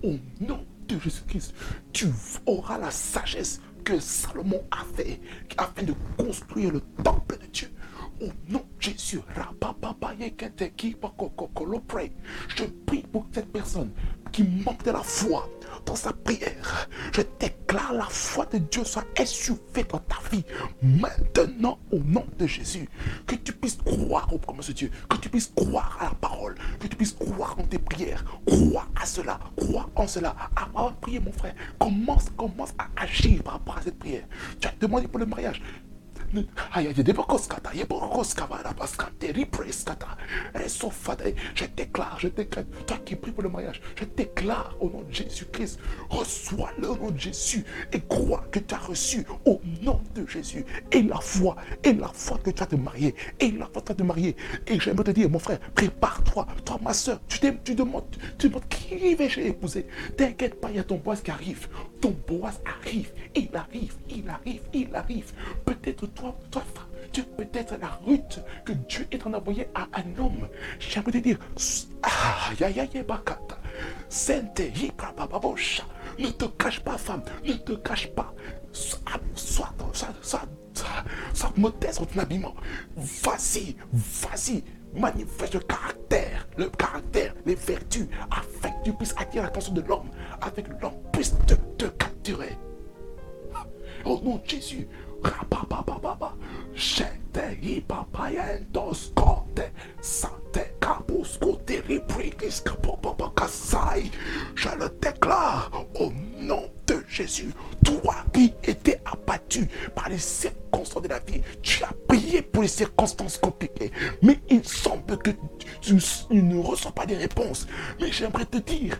au nom de Jésus-Christ, tu auras la sagesse que Salomon a fait afin de construire le temple de Dieu. Au nom de Jésus, je prie pour cette personne qui manque de la foi dans sa prière. Je déclare la foi de Dieu soit essoufflée dans ta vie maintenant au nom de Jésus. Que tu puisses croire aux promesses de Dieu, que tu puisses croire à la parole, que tu puisses croire en tes prières. Crois à cela, crois en cela. Avant de prier, mon frère, commence, commence à agir par rapport à cette prière. Tu as demandé pour le mariage. Je déclare, je déclare, toi qui prie pour le mariage, je déclare au nom de Jésus-Christ, reçois le nom de Jésus et crois que tu as reçu au nom de Jésus. Et la foi, et la foi que tu vas te marier, et la foi que tu vas te marier. Et j'aimerais te dire, mon frère, prépare-toi, toi, ma soeur, tu, tu demandes, tu demandes qui vais-je épouser. T'inquiète pas, il y a ton bois qui arrive. Ton bois arrive, il arrive, il arrive, il arrive. Peut-être toi, toi, tu peut-être la route que Dieu est en envoyé à un homme. J'aimerais te dire, ah, ya, ya, ya, bakata. Sainte, ne te cache pas, femme, ne te cache pas. Sois, sois, sois, sois, sois modeste dans ton habillement. Vas-y, vas-y, manifeste le caractère, le caractère, les vertus, afin que tu puisses attirer l'attention de l'homme, afin que l'homme puisse te, capturer. Au nom de Jésus, Je le déclare au nom de Jésus. Toi qui étais abattu par les circonstances de la vie, tu as prié pour les circonstances compliquées. Mais il semble que tu, ne reçois pas des réponses. Mais j'aimerais te dire,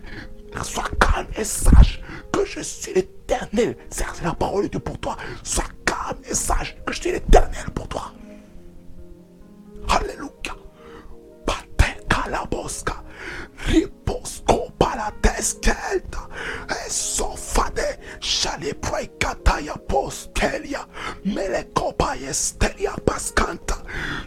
sois calme et sache que je suis l'éternel. C'est la parole de Dieu pour toi. Sois message que je suis l'éternel pour toi. Alléluia. Bosca, riposco la testelta, et sofade, chale praikataya postelia, melekopa estelia pascanta,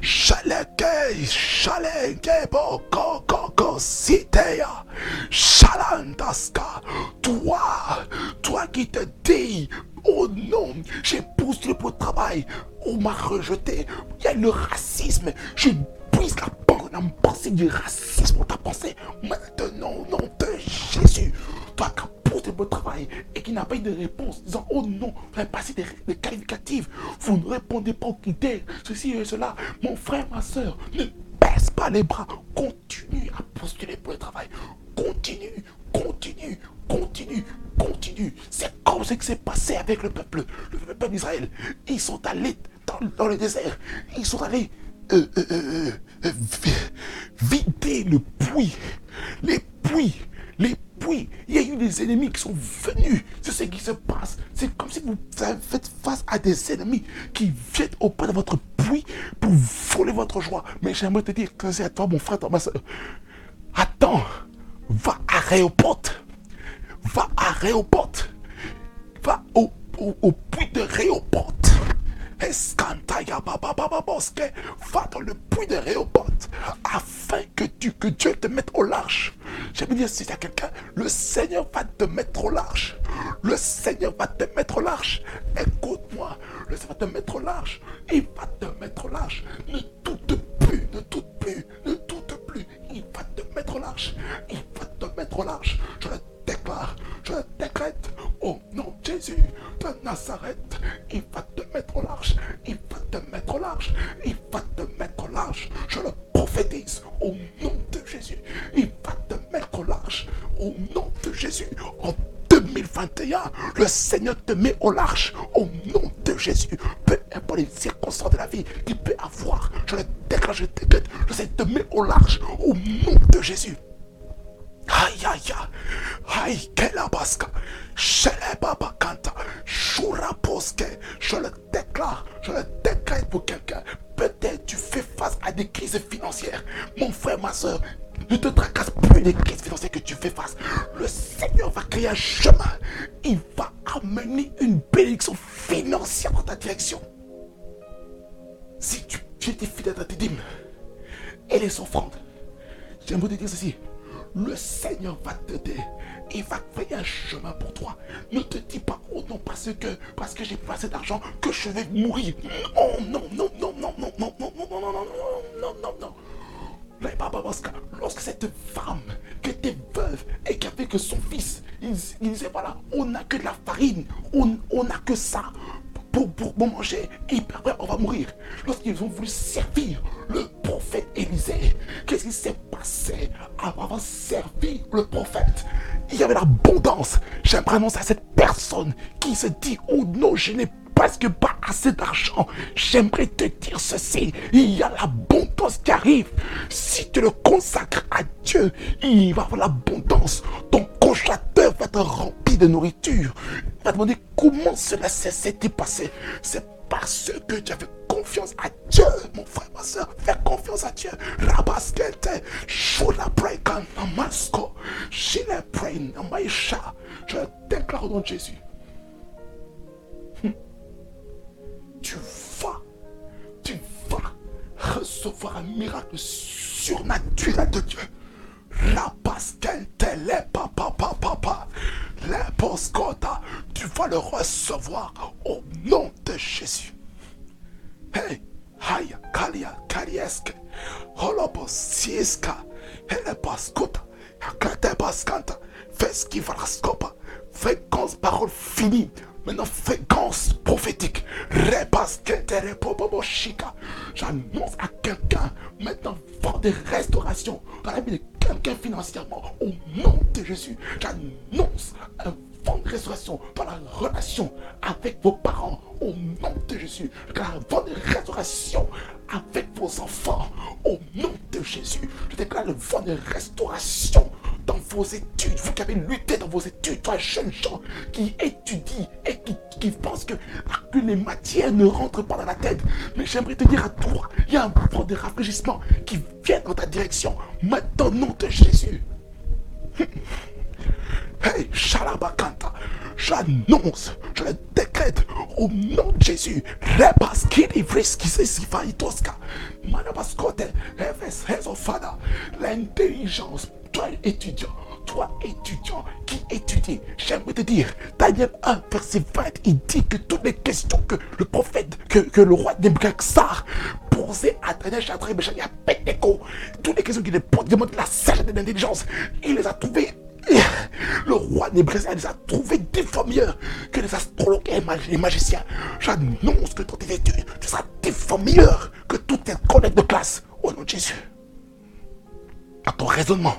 chaleke, chaleke boko koko sitea, chalantaska, toi, toi qui te dis Oh non, j'épouse le beau travail. On m'a rejeté. Il y a le racisme. Je brise la, la pensée du racisme dans ta pensée. Maintenant, au nom de Jésus, toi qui pose le beau travail et qui n'a pas eu de réponse, disant Oh non, vous avez passé des, des qualificatifs. Vous ne répondez pas aux critères, ceci et cela. Mon frère, ma soeur, ne baisse pas les bras. Continue à postuler pour le travail. Continue, continue, continue, continue. C'est comme ce qui s'est passé avec le peuple, le peuple d'Israël. Ils sont allés dans, le désert. Ils sont allés euh, euh, euh, vider le puits. Les puits. Les puits. Il y a eu des ennemis qui sont venus. C'est ce qui se passe. C'est comme si vous faites face à des ennemis qui viennent auprès de votre puits pour voler votre joie. Mais j'aimerais te dire que c'est à toi, mon frère, ma soeur. Attends. Va à Réoport Va à Réoport. Va au, au, puits de Réoport. Va dans le puits de Réoport afin que, tu, que Dieu te mette au large. J'aime dire si y a quelqu'un, le Seigneur va te mettre au large. Le Seigneur va te mettre au large. Écoute-moi, le Seigneur va te mettre au large. Il va te mettre au large. Ne doute plus, ne doute plus, ne doute plus. Il va te mettre au large. Il va te mettre au large. Je déclare, je décrète au nom de Jésus de Nazareth. Il va te mettre au large. Il va te mettre au large. Il va te mettre au large. Je le prophétise au nom de Jésus. Il va te mettre au large au nom de Jésus. En 2021, le Seigneur te met au large au nom de Jésus. Peu importe les circonstances de la vie qu'il peut avoir, je le déclare, je le décrète. Le Seigneur te met au large au nom de Jésus. Aïe, aïe, aïe. Je le déclare. Je le décrète pour quelqu'un. Peut-être tu fais face à des crises financières. Mon frère, ma soeur, ne te tracasse plus des crises financières que tu fais face. Le Seigneur va créer un chemin. Il va amener une bénédiction financière dans ta direction. Si tu, tu étais fidèle à tes dîmes et les offrandes, j'aimerais te dire ceci le Seigneur va t'aider. Il va créer un chemin pour toi. Ne te dis pas, oh non, parce que, parce que j'ai pas assez d'argent, que je vais mourir. Oh non, non, non, non, non, non, non, non, non, non, non, non, non, non. Lorsque cette femme qui était veuve et qui avait que son fils, il, disait voilà, on n'a que de la farine, on n'a que ça pour, manger. Et on va mourir. Lorsqu'ils ont voulu servir le prophète Élisée, qu'est-ce qui s'est passé? Avant avoir servi le prophète Il y avait l'abondance. J'aimerais annoncer à cette personne qui se dit, oh non, je n'ai presque pas assez d'argent. J'aimerais te dire ceci. Il y a l'abondance qui arrive. Si tu le consacres à Dieu, il va avoir l'abondance. Ton congélateur va être rempli de nourriture. Il va demander comment cela s'est passé. C'est parce que tu as fait confiance à Dieu, mon frère, ma soeur. Fais confiance à Dieu. Rabaskete, Shula Breakan, Namasko, Shile Brain. Je déclare au nom de Jésus. Tu vas, tu vas recevoir un miracle surnaturel de Dieu. La télé, papa, papa. Les poscota, tu vas le recevoir au nom de Jésus. Hey, haya, kalia, kalieske, holobosieska, hele pascota, akate paskanta, fais ce qui va la scopa, fais parole finie Maintenant, fréquence prophétique. J'annonce à quelqu'un maintenant fort de restauration dans la vie de quelqu'un financièrement. Au nom de Jésus, j'annonce un vent de restauration dans la relation avec vos parents. Au nom de Jésus, un vent de restauration avec vos enfants. Au nom de Jésus, je déclare le vent de restauration dans vos études, vous qui avez lutté dans vos études, toi jeune gens qui étudie et qui, qui pense que, que les matières ne rentrent pas dans la tête. Mais j'aimerais te dire à toi, il y a un vent de rafraîchissement qui vient dans ta direction. Maintenant, au nom de Jésus. [laughs] Hey, Shalabakanta, j'annonce, je le décrète au nom de Jésus. L'intelligence toi étudiant, toi étudiant qui étudie, j'aimerais te dire, Daniel 1, verset 20, il dit que toutes les questions que le prophète, que, le roi Nebuchadnezzar posait à Daniel, Shadrach, Meshach et Abednego, toutes les questions qu'il demande de la sagesse de l'intelligence, il les a trouvées [laughs] le roi Nebuchadnezzar les a fois mieux que les astrologues et les magiciens. J'annonce que dans tes études, tu seras que toutes tes collègues de classe. Au nom de Jésus. À ton raisonnement,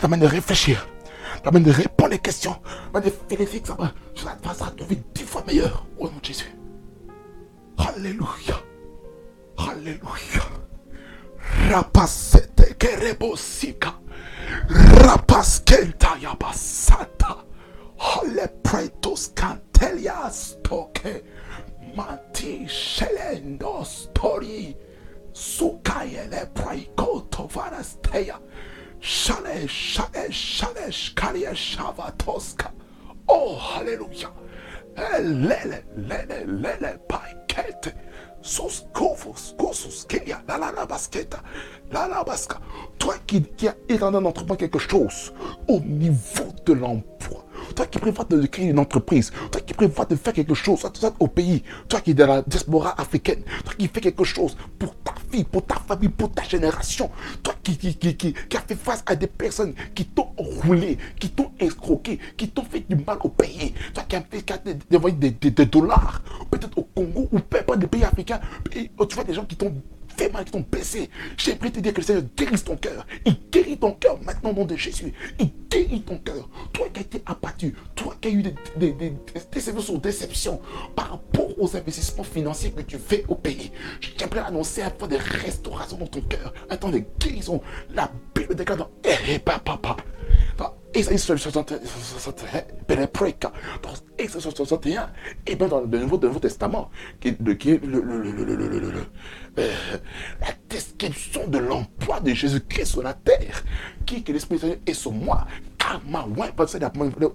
ça mène de réfléchir, ça mène de répondre les questions, ça mène de vérifier que ça va, ça va trouver dix fois meilleur au nom de Jésus. Alléluia. Alléluia. Rapasete kerebosika. Rapaskenta yabasata. Hale pretos cantelias toke. Manti shelendo story. Sukayele praikoto varasteya. Shale, shale, shale, shkalia shavatoska. Oh, hallelujah. Lele, lele, lele, paikete. Sus kofos, kosus, kelia, la la la basketa, la la baska. Toi qui, qui as éternellement entreprendre quelque chose au niveau de l'emploi, toi qui prévois de créer une entreprise, toi qui prévois de faire quelque chose, toi, au pays, toi qui es dans la diaspora africaine, toi qui fais quelque chose pour ta pour ta famille, pour ta génération, toi qui, qui, qui, qui, a fait face à des personnes qui t'ont roulé, qui t'ont escroqué, qui t'ont fait du mal au pays, toi qui as fait des, des, des, dollars, peut-être au Congo ou peu importe des pays africains, tu vois des gens qui t'ont fait mal, t'ont baissé. J'aimerais te dire que le Seigneur guérit ton cœur. Il guérit ton cœur maintenant au nom de Jésus. Il guérit ton cœur. Toi qui as été abattu, toi qui as eu des, des, des, déceptions sur par rapport aux investissements financiers que tu fais au pays. J'aimerais annoncer un temps de restauration dans ton cœur, un temps de guérison. La Bible déclare dans eh, papa. Isaïe 61, dans Isaïe 61, et bien dans le Nouveau, le Testament, qui le, qui est le, le, euh, la description de l'emploi de Jésus-Christ sur la terre, qui que l'Esprit est sur moi, car ma main pas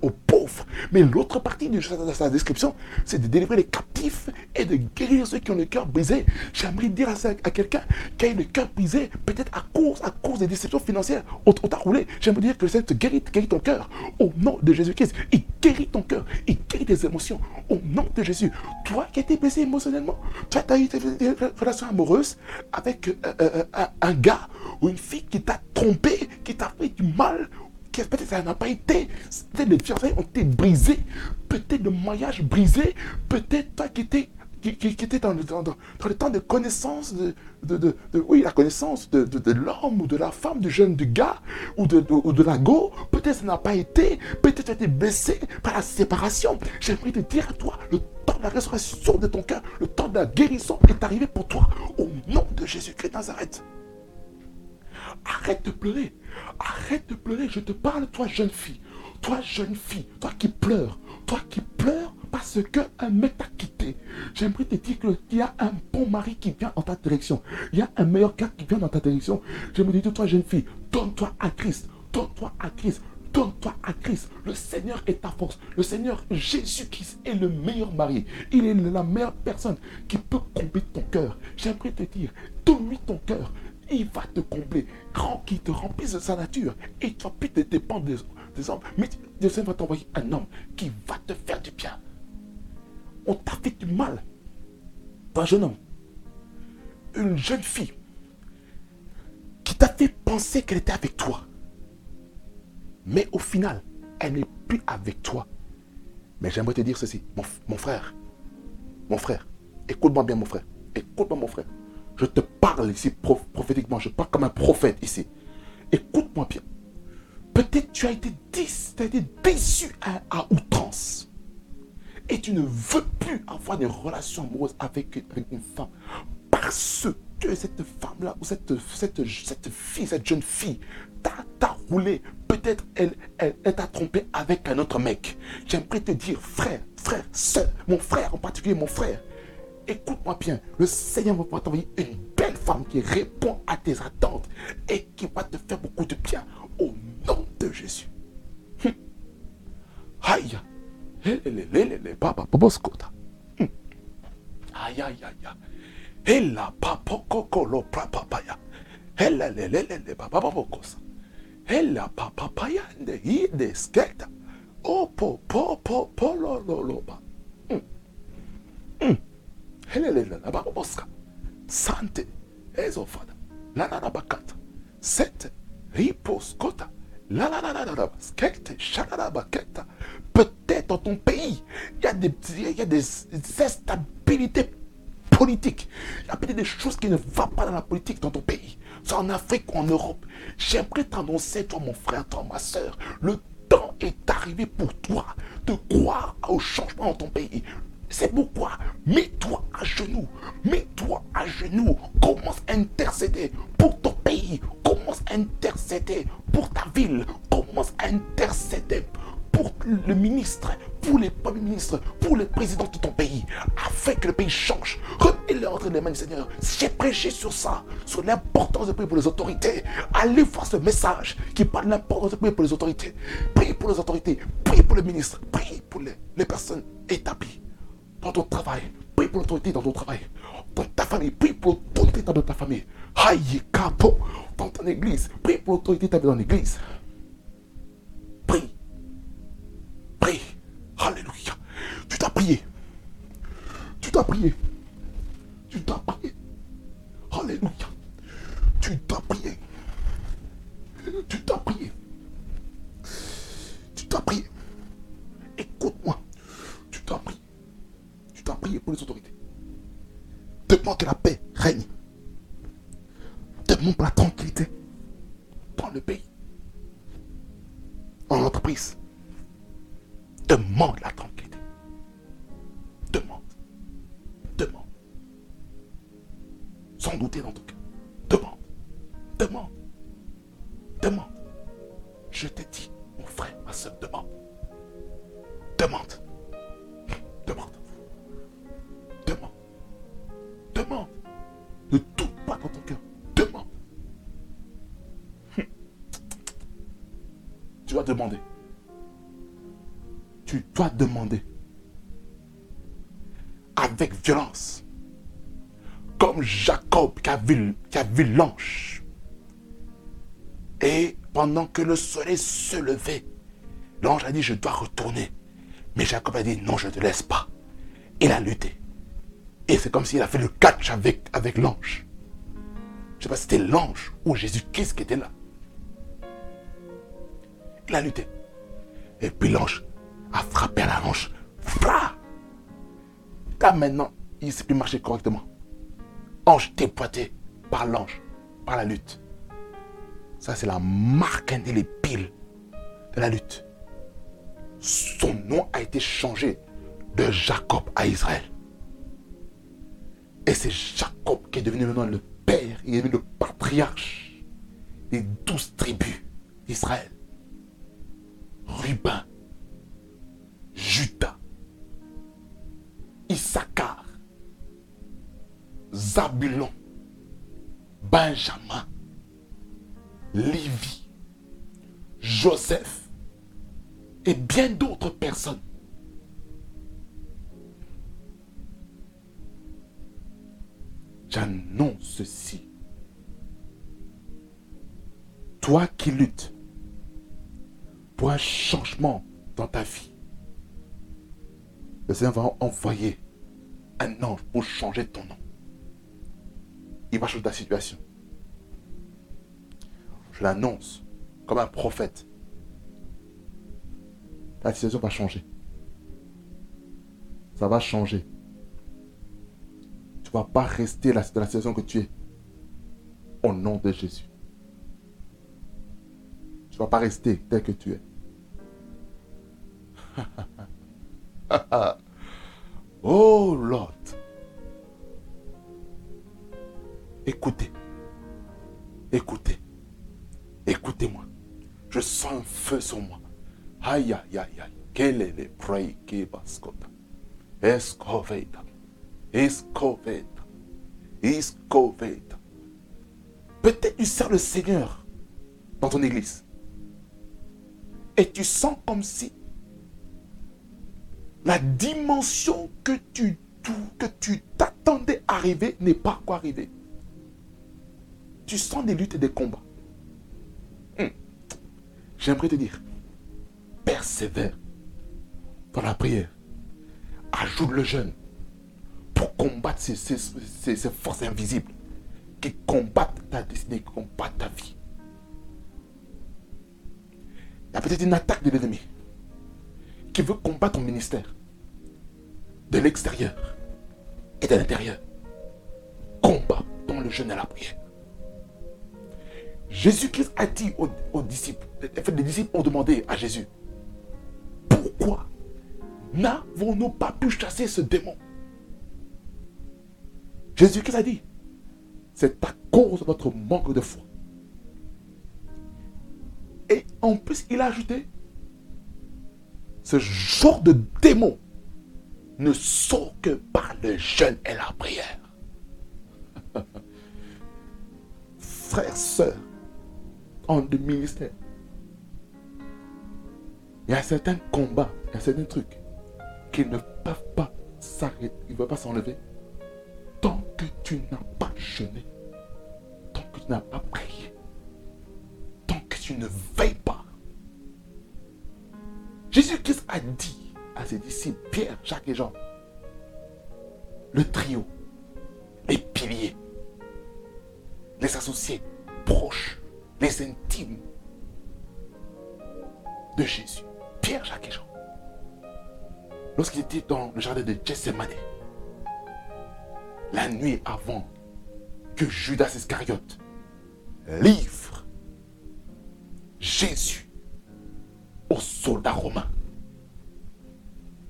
aux pauvres. Mais l'autre partie de sa description, c'est de délivrer les captifs et de guérir ceux qui ont le cœur brisé. J'aimerais dire à, quelqu'un qui a le cœur brisé, peut-être à cause, à cause des déceptions financières, on t'a roulé. J'aimerais dire que le Seigneur te guérit, guérit ton cœur. Au nom de Jésus-Christ, il guérit ton cœur, il guérit tes émotions. Au nom de Jésus, toi qui as été blessé émotionnellement, toi qui as eu des relations amoureuses, avec euh, euh, euh, un, gars ou une fille qui t'a trompé, qui t'a fait du mal, peut-être ça n'a pas été. Peut-être les fiançailles ont été brisées. Peut-être le mariage brisé. Peut-être toi qui étais qui, était dans le, dans, le, temps de connaissance, de, de, la connaissance de, l'homme ou de la femme, du jeune du gars ou de, ou de la go, peut-être ça n'a pas été, peut-être tu as été blessé par la séparation. J'aimerais te dire à toi, le temps de la restauration de ton cœur, le temps de la guérison est arrivé pour toi, au nom de Jésus-Christ Nazareth. Arrête de pleurer. Arrête de pleurer. Je te parle, toi, jeune fille. Toi, jeune fille. Toi qui pleures. Toi qui pleures parce qu'un mec t'a quitté. J'aimerais te dire qu'il y a un bon mari qui vient dans ta direction. Il y a un meilleur gars qui vient dans ta direction. J'aimerais dire, toi, jeune fille, donne-toi à Christ. Donne-toi à Christ. Donne-toi à Christ. Le Seigneur est ta force. Le Seigneur Jésus-Christ est le meilleur mari. Il est la meilleure personne qui peut combler ton cœur. J'aimerais te dire, donne-lui ton cœur il va te combler, grand qui te remplisse de sa nature. Et tu vas plus te dépendre des, hommes. Mais Dieu va t'envoyer un homme qui va te faire du bien. On t'a fait du mal. Un jeune homme, une jeune fille qui t'a fait penser qu'elle était avec toi. Mais au final, elle n'est plus avec toi. Mais j'aimerais te dire ceci, mon frère, mon frère, écoute-moi bien mon frère, écoute-moi mon frère. Je te parle ici prophétiquement. Je parle comme un prophète ici. Écoute-moi bien. Peut-être tu as été, déçu à, outrance. Et tu ne veux plus avoir des relations amoureuses avec, une femme. Parce que cette femme-là, ou cette, cette, cette fille, cette jeune fille, t'a roulé. Peut-être elle, elle, elle t'a trompé avec un autre mec. J'aimerais te dire, frère, frère, soeur, mon frère en particulier, mon frère, écoute-moi bien, le Seigneur va t'envoyer une belle femme qui répond à tes attentes et qui va te faire beaucoup de bien au nom de Jésus. Hum. Aïe. hum. Aïe aïe aïe. Ella papa kokolo papaya. Ella le le le le papa bokosa. Ella papa paya de i de sketa. Oh po po po lo lo lo ba. Mm. Sante, ezofada, la la la bakata, sete, baketa. Peut-être dans ton pays, il y a des, il y a des instabilités politiques. Il y a peut-être des choses qui ne vont pas dans la politique dans ton pays. Soit en Afrique ou en Europe. J'aimerais t'annoncer, toi mon frère, toi ma soeur, le temps est arrivé pour toi de croire au changement dans ton pays. C'est pourquoi, mets-toi à genoux, mets-toi à genoux, commence à intercéder pour ton pays, commence à intercéder pour ta ville, commence à intercéder pour le ministre, pour les premiers ministres, pour les présidents de ton pays, afin que le pays change. Remets-le entre les mains du Seigneur. J'ai prêché sur ça, sur l'importance de prier pour les autorités. Allez voir ce message qui parle de l'importance de prier pour les autorités. Priez pour les autorités, priez pour les ministres, priez pour les personnes établies dans ton travail. Prie pour l'autorité dans ton travail. Dans ta famille. Prie pour l'autorité dans ta famille. Aïe, capo. Dans ton église. Prie pour l'autorité dans l'église. Prie. Prie. Alléluia. Tu dois prier. Tu dois prier. Tu dois prier. Alléluia. Tu dois prier. Tu dois prier. Tu dois prier. Écoute-moi dois prier pour les autorités. Demande que la paix règne. Demande la tranquillité dans le pays. En entreprise. Demande la tranquillité. Demande. Demande. Sans douter dans ton cœur. Demande. Demande. Demande. Je t'ai dit, mon frère, ma soeur, demande. Demande. Demande. Ne pas dans ton cœur. Demande. Tu dois demander. Tu dois demander. Avec violence. Comme Jacob qui a vu, qui a vu l'ange. Et pendant que le soleil se levait, l'ange a dit, je dois retourner. Mais Jacob a dit, non, je ne te laisse pas. Il a lutté. Et c'est comme s'il a fait le catch avec, l'ange. Je ne sais pas si c'était l'ange ou Jésus-Christ qui était là. Il a lutté. Et puis l'ange a frappé à la hanche. Fra Car maintenant, il ne sait plus marcher correctement. Ange dépoité par l'ange, par la lutte. Ça, c'est la marque indélébile de la lutte. Son nom a été changé de Jacob à Israël. Et c'est Jacob qui est devenu maintenant le père, il est devenu le patriarche des douze tribus d'Israël. Ruben, Judas, Issachar, Zabulon, Benjamin, Lévi, Joseph et bien d'autres personnes. J'annonce ceci. Toi qui luttes pour un changement dans ta vie, le Seigneur va envoyer un ange pour changer ton nom. Il va changer ta situation. Je l'annonce comme un prophète. Ta situation va changer. Ça va changer. Vas pas rester dans la situation que tu es. Au nom de Jésus. Tu ne vas pas rester tel que tu es. [laughs] oh Lord. Écoutez. Écoutez. Écoutez-moi. Je sens un feu sur moi. Aïe, aïe, aïe, aïe. Quel est le prix qui Escoveta. Escoveta. Peut-être tu sers le Seigneur dans ton église. Et tu sens comme si la dimension que tu t'attendais arriver n'est pas encore arrivée. Tu sens des luttes et des combats. Hmm. J'aimerais te dire, persévère dans la prière. Ajoute le jeûne combattre ces, ces, forces invisibles qui combattent ta destinée, qui combattent ta vie. Il y a peut-être une attaque de l'ennemi qui veut combattre ton ministère de l'extérieur et de l'intérieur. Combat dans le jeûne et la prière. Jésus-Christ a dit aux, disciples, les disciples ont demandé à Jésus, pourquoi n'avons-nous pas pu chasser ce démon? Jésus-Christ a dit, c'est à cause de votre manque de foi. Et en plus, il a ajouté, ce genre de démon ne sort que par le jeûne et la prière. [laughs] Frères, sœurs, en de ministère, il y a certains combats, il y a certains trucs qui ne peuvent pas s'arrêter, ils ne peuvent pas s'enlever tant que tu n'as pas jeûné, tant que tu n'as pas prié, tant que tu ne veilles pas. Jésus-Christ a dit à ses disciples, Pierre, Jacques et Jean, le trio, les piliers, les associés proches, les intimes de Jésus, Pierre, Jacques et Jean, lorsqu'ils étaient dans le jardin de Gethsemane, la nuit avant que Judas Iscariote livre Jésus aux soldats romains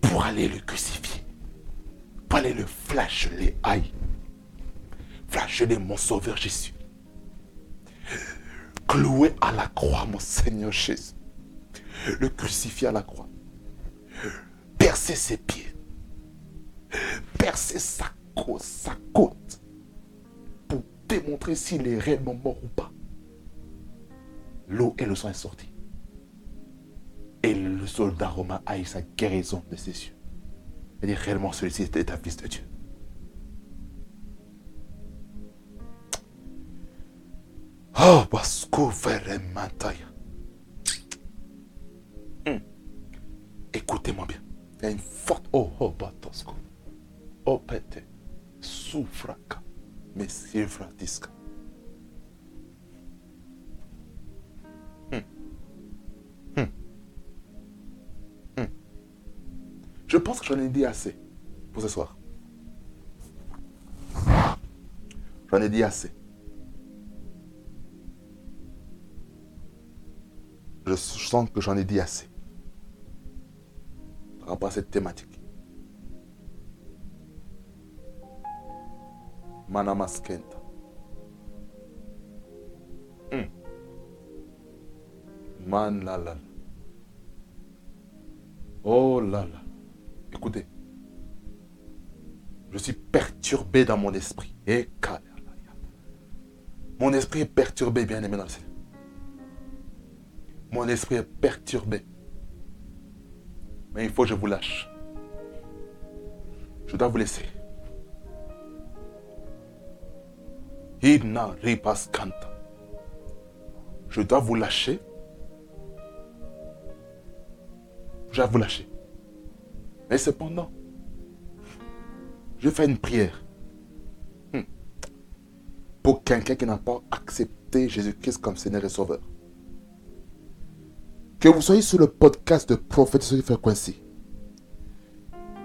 pour aller le crucifier, pour aller le flageller, aïe, flageller mon sauveur Jésus, clouer à la croix mon Seigneur Jésus, le crucifier à la croix, percer ses pieds, percer sa côte, sa côte, pour démontrer s'il est réellement mort ou pas. L'eau et le sang est sorti. Et le soldat romain a eu sa guérison de ses yeux. Il dit réellement celui-ci était un fils de Dieu. Oh, que vraiment, hmm. Écoutez-moi bien. Il y a une forte. Oh, oh, batosco. Oh, sufraka mesjevratisca. Hmm. Hmm. Hmm. Je pense que j'en ai dit assez pour ce soir. J'en ai dit assez. Je sens que j'en ai dit assez par rapport à cette thématique. Manamaskenta. Hmm. Man. Oh là là. Écoutez. Je suis perturbé dans mon esprit. Et mon esprit est perturbé, bien aimé dans le Seigneur. Mon esprit est perturbé. Mais il faut que je vous lâche. Je dois vous laisser. Je dois vous lâcher. Je dois vous lâcher. Mais cependant, je fais une prière hmm, pour quelqu'un qui n'a pas accepté Jésus-Christ comme Seigneur et Sauveur. Que vous soyez sur le podcast de Prophète sur Fréquency,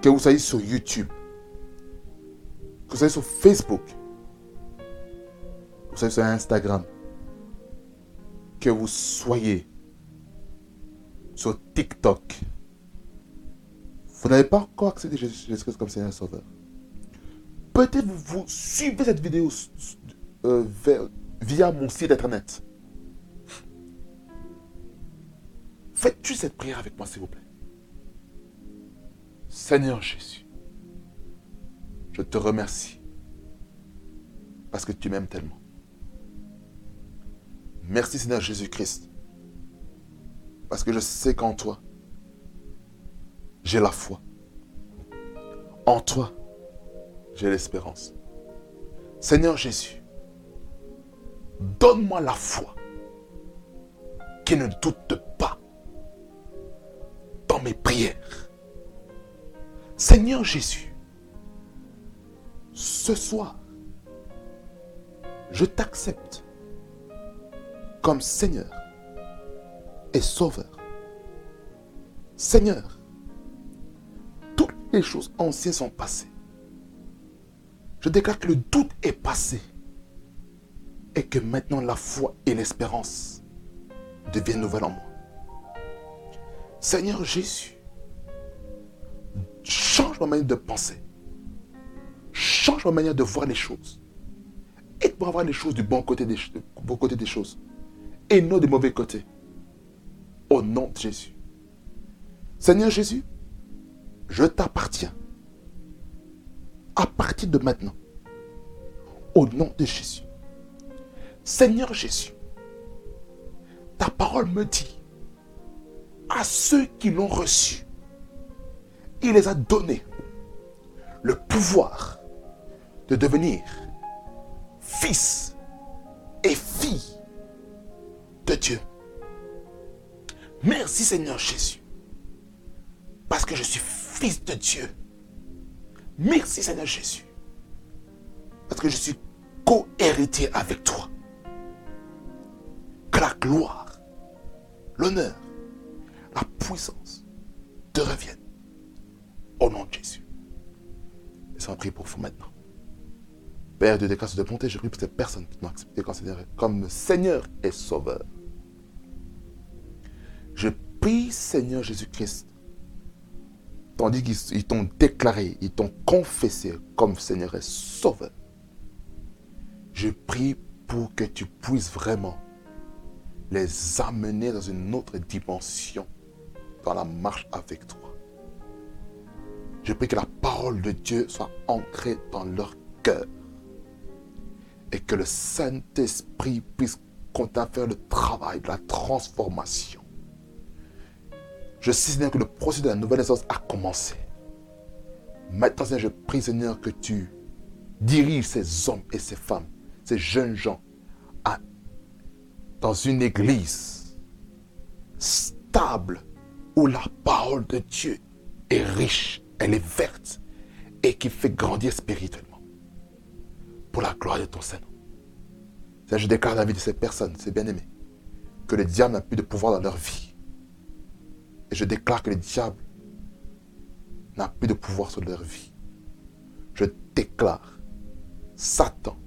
que vous soyez sur YouTube, que vous soyez sur Facebook, vous soyez sur Instagram, que vous soyez sur TikTok, vous n'avez pas encore à Jésus-Christ comme Seigneur Sauveur. Peut-être vous, vous suivez cette vidéo euh, via mon site internet. Faites-tu cette prière avec moi, s'il vous plaît? Seigneur Jésus, je te remercie parce que tu m'aimes tellement. Merci Seigneur Jésus-Christ parce que je sais qu'en toi, j'ai la foi. En toi, j'ai l'espérance. Seigneur Jésus, donne-moi la foi qui ne doute pas dans mes prières. Seigneur Jésus, ce soir, je t'accepte comme Seigneur et Sauveur. Seigneur, toutes les choses anciennes sont passées. Je déclare que le doute est passé et que maintenant la foi et l'espérance deviennent nouvelles en moi. Seigneur Jésus, change ma manière de penser. Change ma manière de voir les choses. Et pour voir les choses du bon côté des, bon côté des choses. Et non du mauvais côté. Au nom de Jésus. Seigneur Jésus, je t'appartiens à partir de maintenant. Au nom de Jésus. Seigneur Jésus, ta parole me dit à ceux qui l'ont reçu, il les a donné le pouvoir de devenir fils et filles Dieu. Merci Seigneur Jésus, parce que je suis fils de Dieu Merci Seigneur Jésus. Parce que je suis co-héritier avec toi. Que la gloire, l'honneur, la puissance te reviennent. Au nom de Jésus. Et ça prie pour vous maintenant. Père de grâce de bonté, je prie pour ces personnes qui m'ont accepté comme Seigneur et Sauveur. Prie, Seigneur Jésus-Christ, Tandis qu'ils t'ont déclaré, ils t'ont confessé comme Seigneur et Sauveur. Je prie pour que tu puisses vraiment les amener dans une autre dimension dans la marche avec toi. Je prie que la parole de Dieu soit ancrée dans leur cœur et que le Saint-Esprit puisse continuer à faire le travail de la transformation je sais, Seigneur, que le processus de la nouvelle naissance a commencé. Maintenant, Seigneur, je prie, Seigneur, que tu diriges ces hommes et ces femmes, ces jeunes gens, dans une église stable où la parole de Dieu est riche, elle est verte et qui fait grandir spirituellement. Pour la gloire de ton Seigneur. Seigneur, je déclare la vie de ces personnes, ces bien-aimés, que le diable n'a plus de pouvoir dans leur vie et je déclare que le diable n'a plus de pouvoir sur leur vie. Je déclare, Satan,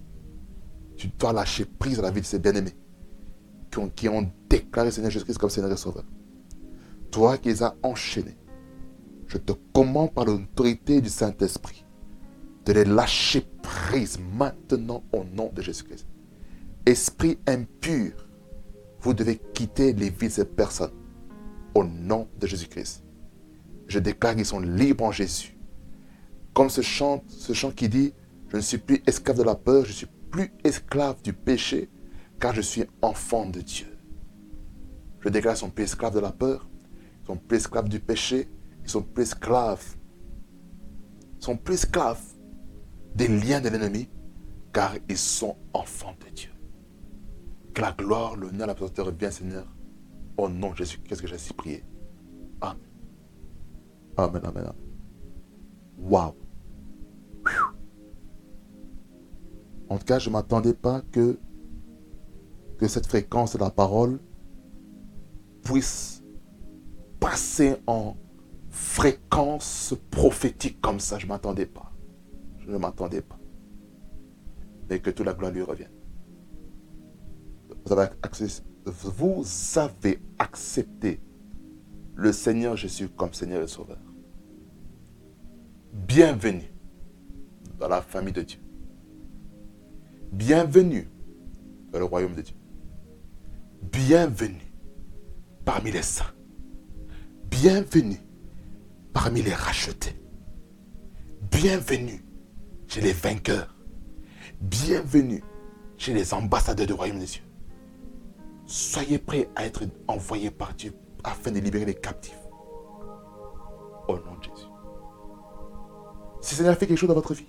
tu dois lâcher prise à la vie de ces bien-aimés qui ont, déclaré Seigneur Jésus-Christ comme Seigneur et Sauveur. Toi qui les as enchaînés, je te commande par l'autorité du Saint-Esprit de les lâcher prise maintenant au nom de Jésus-Christ. Esprit impur, vous devez quitter les vies de ces personnes au nom de Jésus-Christ. Je déclare qu'ils sont libres en Jésus. Comme ce chant, qui dit, je ne suis plus esclave de la peur, je suis plus esclave du péché, car je suis enfant de Dieu. Je déclare qu'ils sont plus esclaves de la peur, ils sont plus esclaves du péché, ils sont plus esclaves. Sont plus esclaves des liens de l'ennemi, car ils sont enfants de Dieu. Que la gloire, l'honneur, la présence te revienne, Seigneur. Au nom de Jésus, qu'est-ce que j'ai ainsi prié? Amen. Amen, amen, amen. Waouh. En tout cas, je ne m'attendais pas que, cette fréquence de la parole puisse passer en fréquence prophétique comme ça. Je ne m'attendais pas. Je ne m'attendais pas. Mais que toute la gloire lui revienne. Vous avez, vous avez accepté le Seigneur Jésus comme Seigneur et Sauveur. Bienvenue dans la famille de Dieu. Bienvenue dans le royaume de Dieu. Bienvenue parmi les saints. Bienvenue parmi les rachetés. Bienvenue chez les vainqueurs. Bienvenue chez les ambassadeurs du royaume des cieux. Soyez prêts à être envoyés par Dieu afin de libérer les captifs. Au nom de Jésus. Si Seigneur fait quelque chose dans votre vie,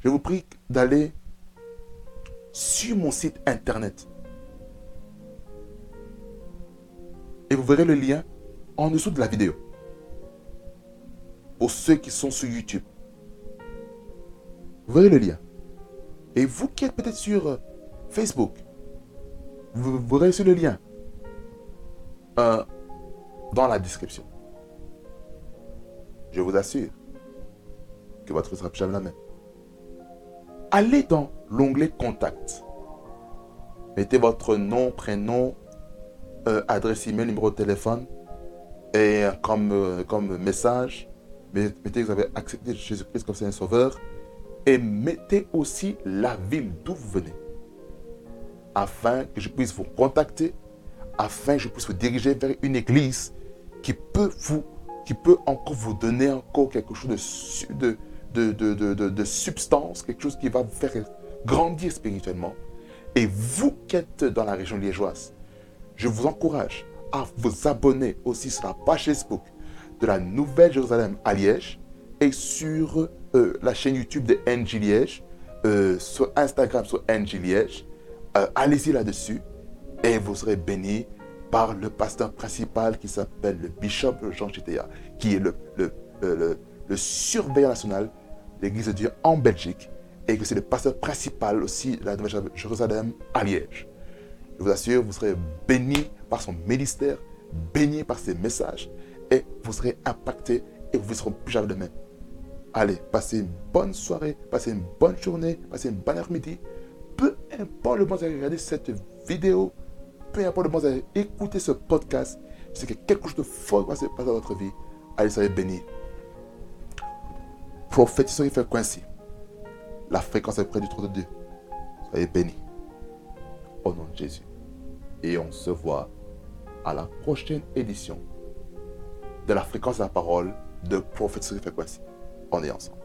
je vous prie d'aller sur mon site internet. Et vous verrez le lien en dessous de la vidéo pour ceux qui sont sur YouTube. Vous verrez le lien. Et vous qui êtes peut-être sur euh, Facebook, vous sur le lien euh, dans la description. Je vous assure que votre sera jamais la même. Allez dans l'onglet Contact. Mettez votre nom, prénom, euh, adresse email, numéro de téléphone et comme, comme message mettez que vous avez accepté Jésus-Christ comme Seigneur Sauveur. Et mettez aussi la ville d'où vous venez. Afin que je puisse vous contacter. Afin que je puisse vous diriger vers une église qui peut vous, qui peut encore vous donner encore quelque chose de, de, de, de substance, quelque chose qui va vous faire grandir spirituellement. Et vous qui êtes dans la région liégeoise, je vous encourage à vous abonner aussi sur la page Facebook de la Nouvelle Jérusalem à Liège et sur euh, la chaîne YouTube de NG Liège, euh, sur Instagram sur NG Liège. Euh, allez-y là-dessus et vous serez bénis par le pasteur principal qui s'appelle le bishop Jean Chitea, qui est le, le, le, surveillant national de l'Église de Dieu en Belgique et que c'est le pasteur principal aussi de la Nouvelle Jérusalem à Liège. Je vous assure, vous serez bénis par son ministère, bénis par ses messages et vous serez impacté et vous ne serez plus jamais de même. Allez, passez une bonne soirée, passez une bonne journée, passez une bonne après-midi. Peu importe le moment où vous regardé cette vidéo, peu importe le moment où vous écouté ce podcast, c'est que quelque chose de fort va se passer dans votre vie. Allez, soyez bénis. Prophétisez fait coincer. La fréquence est près du trône de Dieu. Soyez bénis. Au nom de Jésus. Et on se voit à la prochaine édition de la fréquence de la parole de Prophétie Fréquency. On est ensemble.